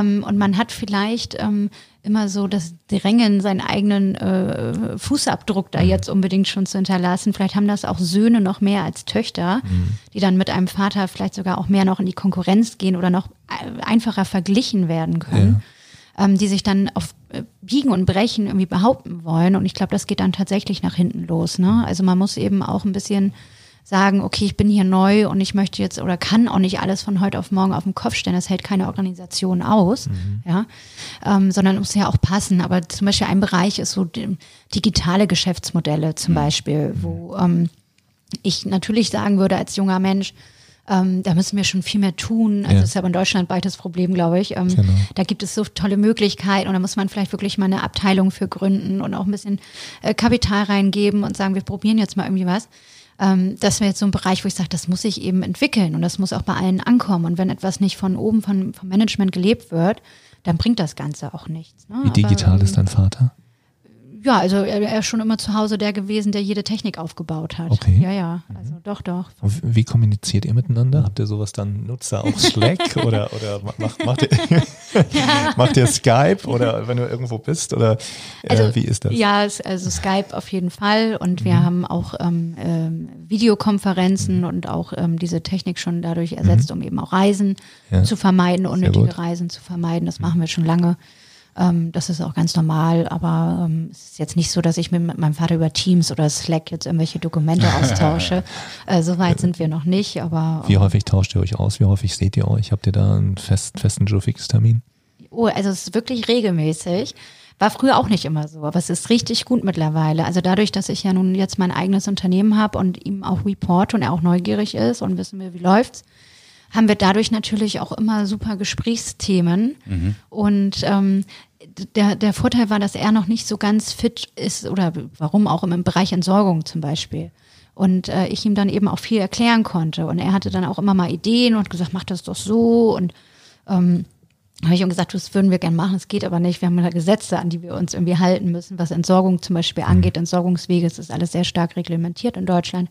Ähm, und man hat vielleicht ähm, immer so das Drängen, seinen eigenen äh, Fußabdruck da mhm. jetzt unbedingt schon zu hinterlassen. Vielleicht haben das auch Söhne noch mehr als Töchter, mhm. die dann mit einem Vater vielleicht sogar auch mehr noch in die Konkurrenz gehen oder noch äh, einfacher verglichen werden können ähm, die sich dann auf Biegen und Brechen irgendwie behaupten wollen. Und ich glaube, das geht dann tatsächlich nach hinten los. Ne? Also man muss eben auch ein bisschen sagen, okay, ich bin hier neu und ich möchte jetzt oder kann auch nicht alles von heute auf morgen auf den Kopf stellen. Das hält keine Organisation aus, mhm. ja, ähm, sondern muss ja auch passen. Aber zum Beispiel ein Bereich ist so digitale Geschäftsmodelle zum mhm. Beispiel, wo ähm, ich natürlich sagen würde als junger Mensch, ähm, da müssen wir schon viel mehr tun. Also ja. das ist aber ein deutschlandweites Problem, glaube ich. Ähm, genau. Da gibt es so tolle Möglichkeiten und da muss man vielleicht wirklich mal eine Abteilung für gründen und auch ein bisschen äh, Kapital reingeben und sagen, wir probieren jetzt mal irgendwie was. Ähm, das wäre jetzt so ein Bereich, wo ich sage, das muss sich eben entwickeln und das muss auch bei allen ankommen. Und wenn etwas nicht von oben, von, vom Management gelebt wird, dann bringt das Ganze auch nichts. Ne? Wie digital aber, ist dein Vater? Ja, also er, er, ist schon immer zu Hause der gewesen, der jede Technik aufgebaut hat. Okay. Ja, ja, also mhm. doch, doch. Und wie kommuniziert ihr miteinander? Habt ihr sowas dann, nutzt ihr auch *laughs* Slack oder, oder macht, macht, ihr, *laughs* macht ihr Skype oder wenn du irgendwo bist oder äh, also, wie ist das? Ja, also Skype auf jeden Fall und wir mhm. haben auch ähm, ähm, Videokonferenzen mhm. und auch ähm, diese Technik schon dadurch ersetzt, mhm. um eben auch Reisen ja. zu vermeiden, unnötige Reisen zu vermeiden. Das machen wir schon lange. Ähm, das ist auch ganz normal, aber ähm, es ist jetzt nicht so, dass ich mit meinem Vater über Teams oder Slack jetzt irgendwelche Dokumente *laughs* austausche. äh, so weit sind wir noch nicht, aber. Wie häufig tauscht ihr euch aus? Wie häufig seht ihr euch? Habt ihr da einen fest, festen Joe-Fix-Termin? Oh, also es ist wirklich regelmäßig. War früher auch nicht immer so, aber es ist richtig gut mittlerweile. Also dadurch, dass ich ja nun jetzt mein eigenes Unternehmen habe und ihm auch report und er auch neugierig ist und wissen wir, wie läuft's, haben wir dadurch natürlich auch immer super Gesprächsthemen. Mhm. Und ähm, der, der Vorteil war, dass er noch nicht so ganz fit ist oder warum auch im Bereich Entsorgung zum Beispiel. Und äh, ich ihm dann eben auch viel erklären konnte. Und er hatte dann auch immer mal Ideen und gesagt, mach das doch so. Und ähm, habe ich ihm gesagt, das würden wir gerne machen, es geht aber nicht. Wir haben da Gesetze, an die wir uns irgendwie halten müssen, was Entsorgung zum Beispiel angeht, Entsorgungswege, es ist alles sehr stark reglementiert in Deutschland.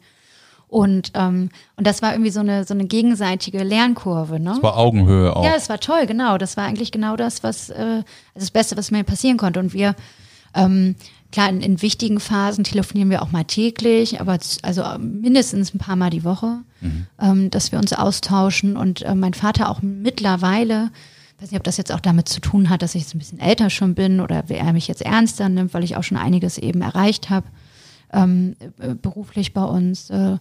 Und, ähm, und das war irgendwie so eine, so eine gegenseitige Lernkurve. Ne? Das war Augenhöhe auch. Ja, es war toll, genau. Das war eigentlich genau das, was äh, das Beste, was mir passieren konnte. Und wir, ähm, klar, in, in wichtigen Phasen telefonieren wir auch mal täglich, aber also mindestens ein paar Mal die Woche, mhm. ähm, dass wir uns austauschen. Und äh, mein Vater auch mittlerweile, ich weiß nicht, ob das jetzt auch damit zu tun hat, dass ich jetzt ein bisschen älter schon bin oder er mich jetzt ernster nimmt, weil ich auch schon einiges eben erreicht habe ähm, äh, beruflich bei uns, äh,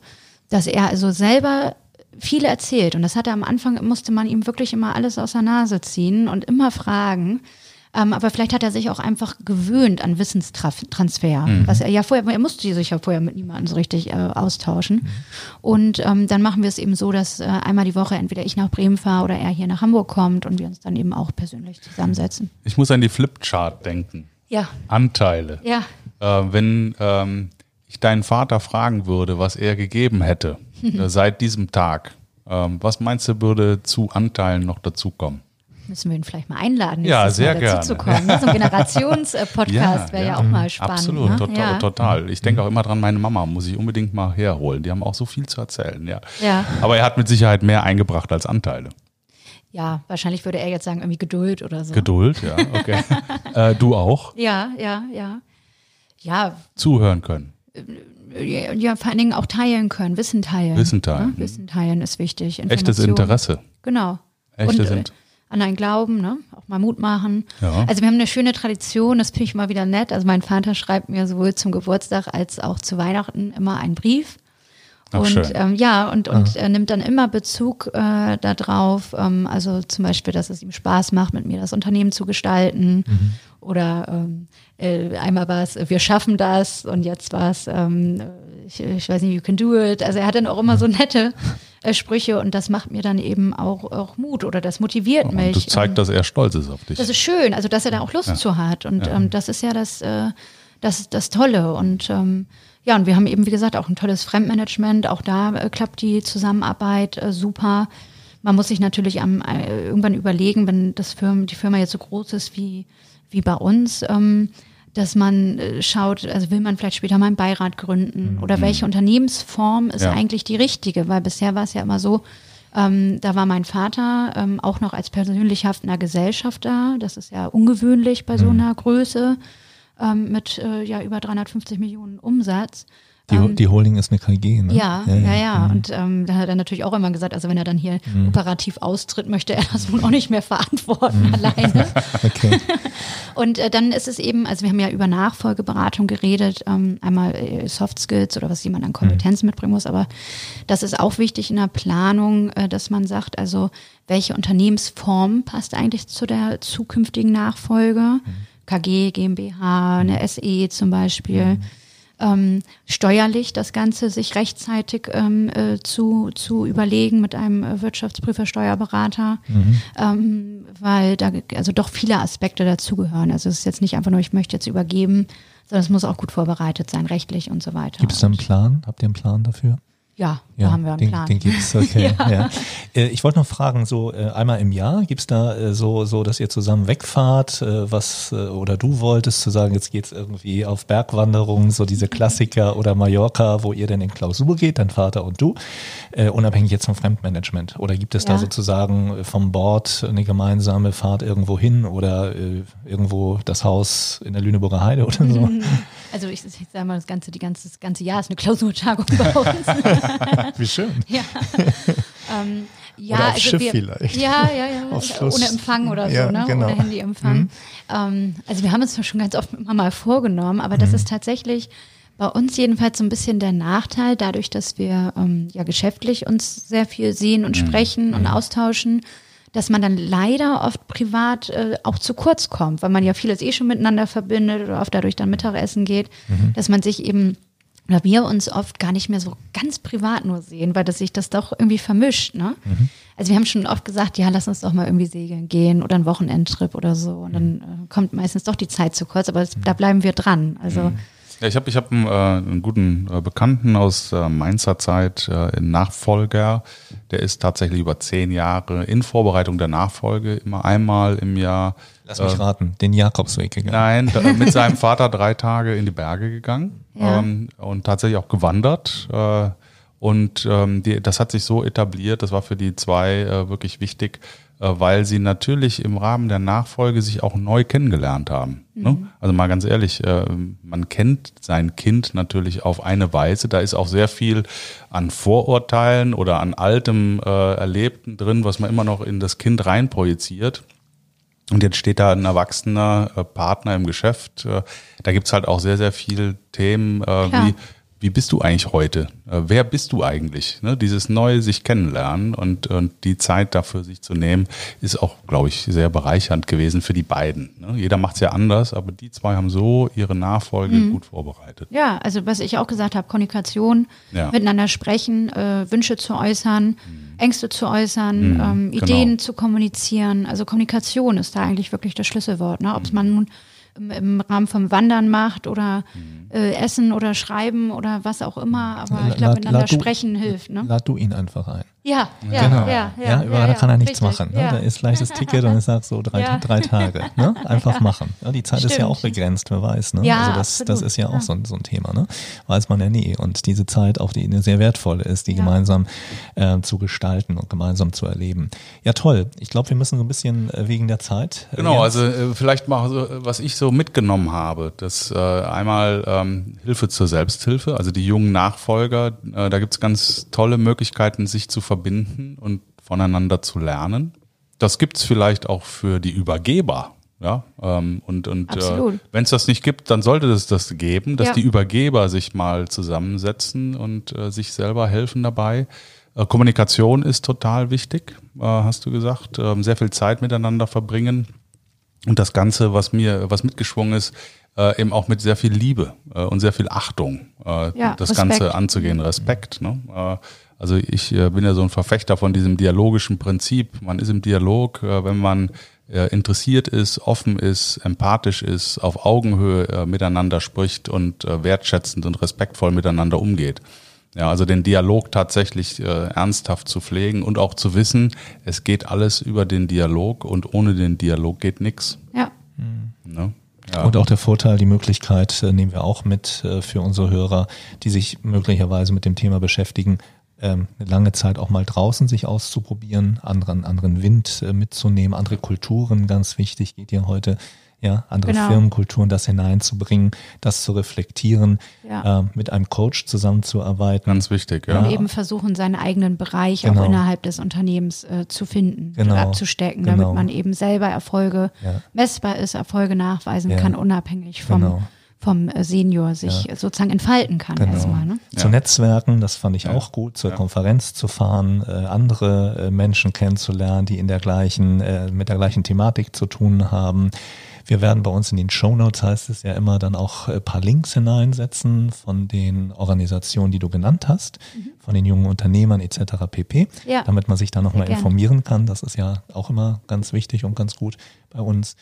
dass er also selber viel erzählt. Und das hat er am Anfang, musste man ihm wirklich immer alles aus der Nase ziehen und immer fragen. Ähm, aber vielleicht hat er sich auch einfach gewöhnt an Wissenstransfer. Mhm. Was er ja vorher, er musste sich ja vorher mit niemandem so richtig äh, austauschen. Mhm. Und ähm, dann machen wir es eben so, dass äh, einmal die Woche entweder ich nach Bremen fahre oder er hier nach Hamburg kommt und wir uns dann eben auch persönlich zusammensetzen. Ich muss an die Flipchart denken. Ja. Anteile. Ja. Äh, wenn ähm, ich deinen Vater fragen würde, was er gegeben hätte *laughs* äh, seit diesem Tag, ähm, was meinst du, würde zu Anteilen noch dazukommen? Müssen wir ihn vielleicht mal einladen, ja, sehr mal gerne. zu kommen. So ein *laughs* Generationspodcast ja, wäre ja. ja. auch mal spannend. Absolut, ne? total, ja. total. Ich denke auch immer dran, meine Mama muss ich unbedingt mal herholen. Die haben auch so viel zu erzählen, ja. ja. Aber er hat mit Sicherheit mehr eingebracht als Anteile. Ja, wahrscheinlich würde er jetzt sagen, irgendwie Geduld oder so. Geduld, ja, okay. *laughs* äh, du auch? Ja, ja, ja. Ja. Zuhören können ja, vor allen Dingen auch teilen können, Wissen teilen. Wissen teilen. Ne? Wissen teilen ist wichtig. Echtes Interesse. Genau. Echtes äh, an einen Glauben, ne? auch mal Mut machen. Ja. Also wir haben eine schöne Tradition, das finde ich immer wieder nett. Also mein Vater schreibt mir sowohl zum Geburtstag als auch zu Weihnachten immer einen Brief. Ach, und ähm, ja, und, und er nimmt dann immer Bezug äh, darauf, ähm, also zum Beispiel, dass es ihm Spaß macht, mit mir das Unternehmen zu gestalten. Mhm. Oder ähm, äh, einmal war es, wir schaffen das und jetzt war es, ähm, ich, ich weiß nicht, you can do it. Also er hat dann auch immer so nette äh, Sprüche und das macht mir dann eben auch, auch Mut oder das motiviert Und mich. das zeigt, dass er stolz ist auf dich. Das ist schön, also dass er da auch Lust Ja. zu hat. Und Ja. ähm, das ist ja das, äh, das, das Tolle. Und ähm, ja, und wir haben eben, wie gesagt, auch ein tolles Fremdmanagement. Auch da äh, klappt die Zusammenarbeit äh, super. Man muss sich natürlich am, äh, irgendwann überlegen, wenn das Firma, die Firma jetzt so groß ist wie, wie bei uns, ähm, dass man äh, schaut, also will man vielleicht später mal einen Beirat gründen oder welche Unternehmensform ist Ja. eigentlich die richtige? Weil bisher war es ja immer so, ähm, da war mein Vater ähm, auch noch als persönlich haftender Gesellschafter. Das ist ja ungewöhnlich bei so einer Größe ähm, mit äh, ja über 350 Millionen Umsatz. Die, Ähm, die Holding ist eine KG, ne? ja, ja, ja. Mhm. Und ähm, da hat er natürlich auch immer gesagt, also wenn er dann hier operativ austritt, möchte er das nun auch nicht mehr verantworten alleine. *laughs* Okay. Und äh, dann ist es eben, also wir haben ja über Nachfolgeberatung geredet, ähm, einmal äh, Soft Skills oder was jemand an Kompetenzen mitbringen muss, aber das ist auch wichtig in der Planung, äh, dass man sagt, also welche Unternehmensform passt eigentlich zu der zukünftigen Nachfolge? KG, GmbH, eine SE zum Beispiel. Ähm, steuerlich das Ganze sich rechtzeitig ähm, äh, zu, zu überlegen mit einem äh, Wirtschaftsprüfer, Steuerberater, ähm, weil da also doch viele Aspekte dazugehören. Also es ist jetzt nicht einfach nur, ich möchte jetzt übergeben, sondern es muss auch gut vorbereitet sein, rechtlich und so weiter. Gibt es da einen Plan? Habt ihr einen Plan dafür? Ja, da haben wir einen den, Plan. Den gibt's, okay. *laughs* ja. Äh, Ich wollte noch fragen, so äh, einmal im Jahr, gibt's da äh, so, so, dass ihr zusammen wegfahrt, äh, was, äh, oder du wolltest zu sagen, jetzt geht's irgendwie auf Bergwanderung, so diese Klassiker *laughs* oder Mallorca, wo ihr denn in Klausur geht, dein Vater und du, äh, unabhängig jetzt vom Fremdmanagement? Oder gibt es da Ja. sozusagen vom Board eine gemeinsame Fahrt irgendwo hin oder irgendwo das Haus in der Lüneburger Heide oder so? *laughs* Also ich, ich sage mal, das ganze, die ganze, das ganze Jahr ist eine Klausurtagung bei uns. *laughs* Wie schön. Ja. *laughs* ähm, Ja, oder aufs also Schiff wir, vielleicht. Ja, ja, ja. *laughs* Ohne Empfang oder so, Ja, ne? genau. Ohne Handyempfang. Ähm, also wir haben uns das schon ganz oft immer mal vorgenommen, aber Mhm. das ist tatsächlich bei uns jedenfalls so ein bisschen der Nachteil, dadurch, dass wir ähm, ja geschäftlich uns sehr viel sehen Mhm. und sprechen und austauschen, dass man dann leider oft privat äh, auch zu kurz kommt, weil man ja vieles eh schon miteinander verbindet oder oft dadurch dann Mittagessen geht, Mhm. dass man sich eben oder wir uns oft gar nicht mehr so ganz privat nur sehen, weil das sich das doch irgendwie vermischt. Ne? Also wir haben schon oft gesagt, ja, lass uns doch mal irgendwie segeln gehen oder einen Wochenendtrip oder so. Und dann äh, kommt meistens doch die Zeit zu kurz, aber es, da bleiben wir dran. Also Ja, ich habe ich hab einen, äh, einen guten äh, Bekannten aus äh, Mainzer Zeit, äh, einen Nachfolger. Der ist tatsächlich über zehn Jahre in Vorbereitung der Nachfolge immer einmal im Jahr. Lass mich raten, den Jakobsweg gegangen. Nein, da, mit seinem *laughs* Vater drei Tage in die Berge gegangen Ja. ähm, und tatsächlich auch gewandert. Äh, und ähm, die, das hat sich so etabliert, das war für die zwei äh, wirklich wichtig, äh, weil sie natürlich im Rahmen der Nachfolge sich auch neu kennengelernt haben. Ne? Also mal ganz ehrlich, äh, man kennt sein Kind natürlich auf eine Weise. Da ist auch sehr viel an Vorurteilen oder an altem äh, Erlebten drin, was man immer noch in das Kind reinprojiziert. Und jetzt steht da ein erwachsener äh, Partner im Geschäft. Äh, da gibt's halt auch sehr, sehr viel Themen, äh, Klar. wie, wie bist du eigentlich heute? Äh, wer bist du eigentlich? Ne? Dieses neue sich kennenlernen und, und die Zeit dafür sich zu nehmen, ist auch, glaube ich, sehr bereichernd gewesen für die beiden. Ne? Jeder macht's ja anders, aber die zwei haben so ihre Nachfolge Mhm. gut vorbereitet. ja, also was ich auch gesagt habe, Kommunikation, Ja. miteinander sprechen, äh, Wünsche zu äußern, Ängste zu äußern, ähm, genau. Ideen zu kommunizieren. Also Kommunikation ist da eigentlich wirklich das Schlüsselwort. Ne? Ob es man nun im, im Rahmen vom Wandern macht oder äh, Essen oder Schreiben oder was auch immer, aber ich glaube, miteinander lad du- sprechen hilft. Ne? Lad du ihn einfach ein. Ja, ja, genau. ja, ja. ja, überall ja, kann er nichts richtig, machen. Ne? Ja. Da ist leichtes Ticket und ich sag so drei, Ja. drei Tage. Ne? *laughs* Einfach machen. Ja, die Zeit ist ja Stimmt. auch begrenzt, wer weiß. Ne? Ja, also das, das ist ja auch ja. so, ein- so ein Thema. Ne? Weiß man ja nie. Und diese Zeit, auch die eine sehr wertvolle ist, die Ja. gemeinsam äh, zu gestalten und gemeinsam zu erleben. Ja, toll. Ich glaube, wir müssen so ein bisschen äh, wegen der Zeit. äh, Genau, Jens, also äh, vielleicht mal so, äh, was ich so mitgenommen habe, das äh, einmal ähm, Hilfe zur Selbsthilfe, also die jungen Nachfolger, äh, da gibt's ganz tolle Möglichkeiten, sich zu verbinden und voneinander zu lernen. Das gibt's vielleicht auch für die Übergeber. Ja, ähm, und, und äh, wenn es das nicht gibt, dann sollte es das geben, dass Ja. die Übergeber sich mal zusammensetzen und äh, sich selber helfen dabei. Äh, Kommunikation ist total wichtig, äh, hast du gesagt. Ähm, sehr viel Zeit miteinander verbringen. Und das Ganze, was mir, was mitgeschwungen ist, äh, eben auch mit sehr viel Liebe äh, und sehr viel Achtung, äh, Ja, das Respekt. Ganze anzugehen, Respekt. Ne? Äh, also ich äh, bin ja so ein Verfechter von diesem dialogischen Prinzip. Man ist im Dialog, äh, wenn man äh, interessiert ist, offen ist, empathisch ist, auf Augenhöhe äh, miteinander spricht und äh, wertschätzend und respektvoll miteinander umgeht. Ja, also den Dialog tatsächlich äh, ernsthaft zu pflegen und auch zu wissen, es geht alles über den Dialog und ohne den Dialog geht nix. Ja. Ne? Ja. Und auch der Vorteil, die Möglichkeit äh, nehmen wir auch mit äh, für unsere Hörer, die sich möglicherweise mit dem Thema beschäftigen, ähm, eine lange Zeit auch mal draußen sich auszuprobieren, anderen, anderen Wind äh, mitzunehmen, andere Kulturen, ganz wichtig, geht ja heute, ja, andere Genau. Firmenkulturen, das hineinzubringen, das zu reflektieren, Ja. äh, mit einem Coach zusammenzuarbeiten. Ganz wichtig, ja. Und eben versuchen, seinen eigenen Bereich Genau. auch innerhalb des Unternehmens äh, zu finden, Genau. abzustecken, Genau. damit man eben selber Erfolge Ja. messbar ist, Erfolge nachweisen Ja. kann, unabhängig vom, Genau. vom äh, Senior sich sozusagen entfalten kann Genau. erstmal. Ne? Zu Netzwerken, das fand ich auch gut, zur Konferenz zu fahren, äh, andere äh, Menschen kennenzulernen, die in der gleichen, äh, mit der gleichen Thematik zu tun haben. Wir werden bei uns in den Show Notes heißt es ja immer dann auch ein paar Links hineinsetzen von den Organisationen, die du genannt hast, von den jungen Unternehmern etc. pp. Ja. Damit man sich da nochmal informieren kann. Das ist ja auch immer ganz wichtig und ganz gut bei uns.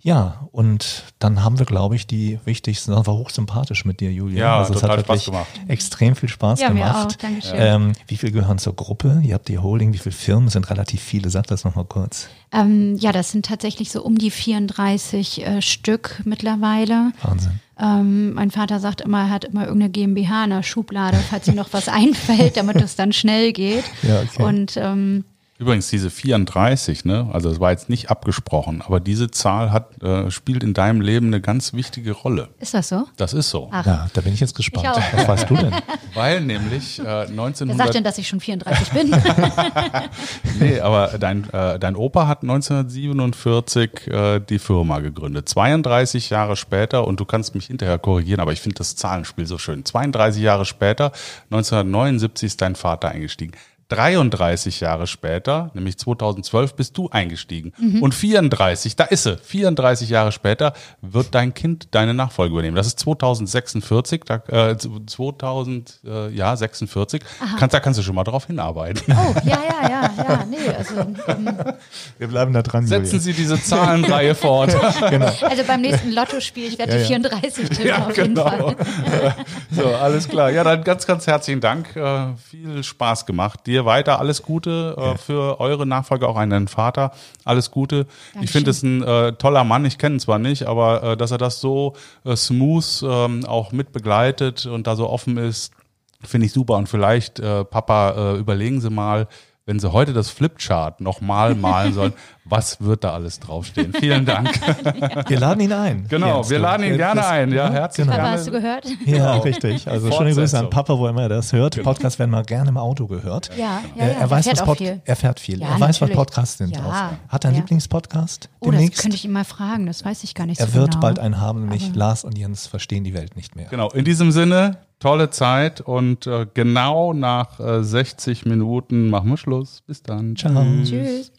Ja, und dann haben wir, glaube ich, die wichtigsten Sachen. War hochsympathisch mit dir, Julia. Ja, also es total hat Spaß wirklich gemacht. extrem viel Spaß Ja, mir gemacht. auch. Dankeschön. Ähm, wie viel gehören zur Gruppe? Ihr habt die Holding, wie viele Firmen? Es sind relativ viele. Sag das nochmal kurz. Ähm, ja, das sind tatsächlich so um die 34 äh, Stück mittlerweile. Wahnsinn. Ähm, mein Vater sagt immer, er hat immer irgendeine GmbH in der Schublade, falls ihm noch was *laughs* einfällt, damit es dann schnell geht. Ja, okay. Und ähm, Übrigens, diese 34, ne, also es war jetzt nicht abgesprochen, aber diese Zahl hat, äh, spielt in deinem Leben eine ganz wichtige Rolle. Ist das so? Das ist so. Ja, da bin ich jetzt gespannt. Ich. Was weißt du denn? *laughs* Weil nämlich äh, Wer sagt 1900. denn, dass ich schon 34 bin? *laughs* Nee, aber dein, äh, dein Opa hat 1947 äh, die Firma gegründet. 32 Jahre später, und du kannst mich hinterher korrigieren, aber ich finde das Zahlenspiel so schön. 32 Jahre später, 1979 ist dein Vater eingestiegen. 33 Jahre später, nämlich 2012, bist du eingestiegen. Und 34, da ist sie, 34 Jahre später wird dein Kind deine Nachfolge übernehmen. Das ist 2046, da, äh, 2000, äh, ja, 46. Kannst, da kannst du schon mal drauf hinarbeiten. Oh, ja, ja, ja, ja. *laughs* Nee, also, ähm, Wir bleiben da dran, Setzen Sie diese Zahlenreihe *laughs* fort. also beim nächsten Lottospiel, ich werde die 34 tippen Ja, auf jeden genau. Fall. *laughs* So, alles klar. Ja, dann ganz, ganz herzlichen Dank. Äh, viel Spaß gemacht. Dir weiter alles Gute äh, für eure Nachfolge, auch an deinen Vater. Alles Gute. Ich finde es ein äh, toller Mann. Ich kenne ihn zwar nicht, aber äh, dass er das so äh, smooth ähm, auch mit begleitet und da so offen ist, finde ich super. Und vielleicht, äh, Papa, äh, überlegen Sie mal, wenn Sie heute das Flipchart nochmal *laughs* malen sollen, was wird da alles draufstehen? Vielen Dank. *laughs* Wir laden ihn ein. Genau, wir laden ihn gerne Das- ein. Ja, herzlich Genau. Papa, hast du gehört? Ja, richtig. Also schöne Grüße an. Papa, wo immer er das hört. Podcasts werden mal gerne im Auto gehört. Ja, ja, Äh, ja. er weiß, fährt was auch Pod viel. er fährt viel. Ja, er weiß, was natürlich. Podcasts sind. Ja. Hat er einen ja. Lieblingspodcast? Oh, das Demnächst? könnte ich ihn mal fragen, das weiß ich gar nicht er so wird genau. bald einen haben, nämlich Lars und Jens verstehen die Welt nicht mehr. Genau, in diesem Sinne, tolle Zeit und äh, genau nach äh, 60 Minuten machen wir Schluss. Bis dann. Ciao. Tschüss.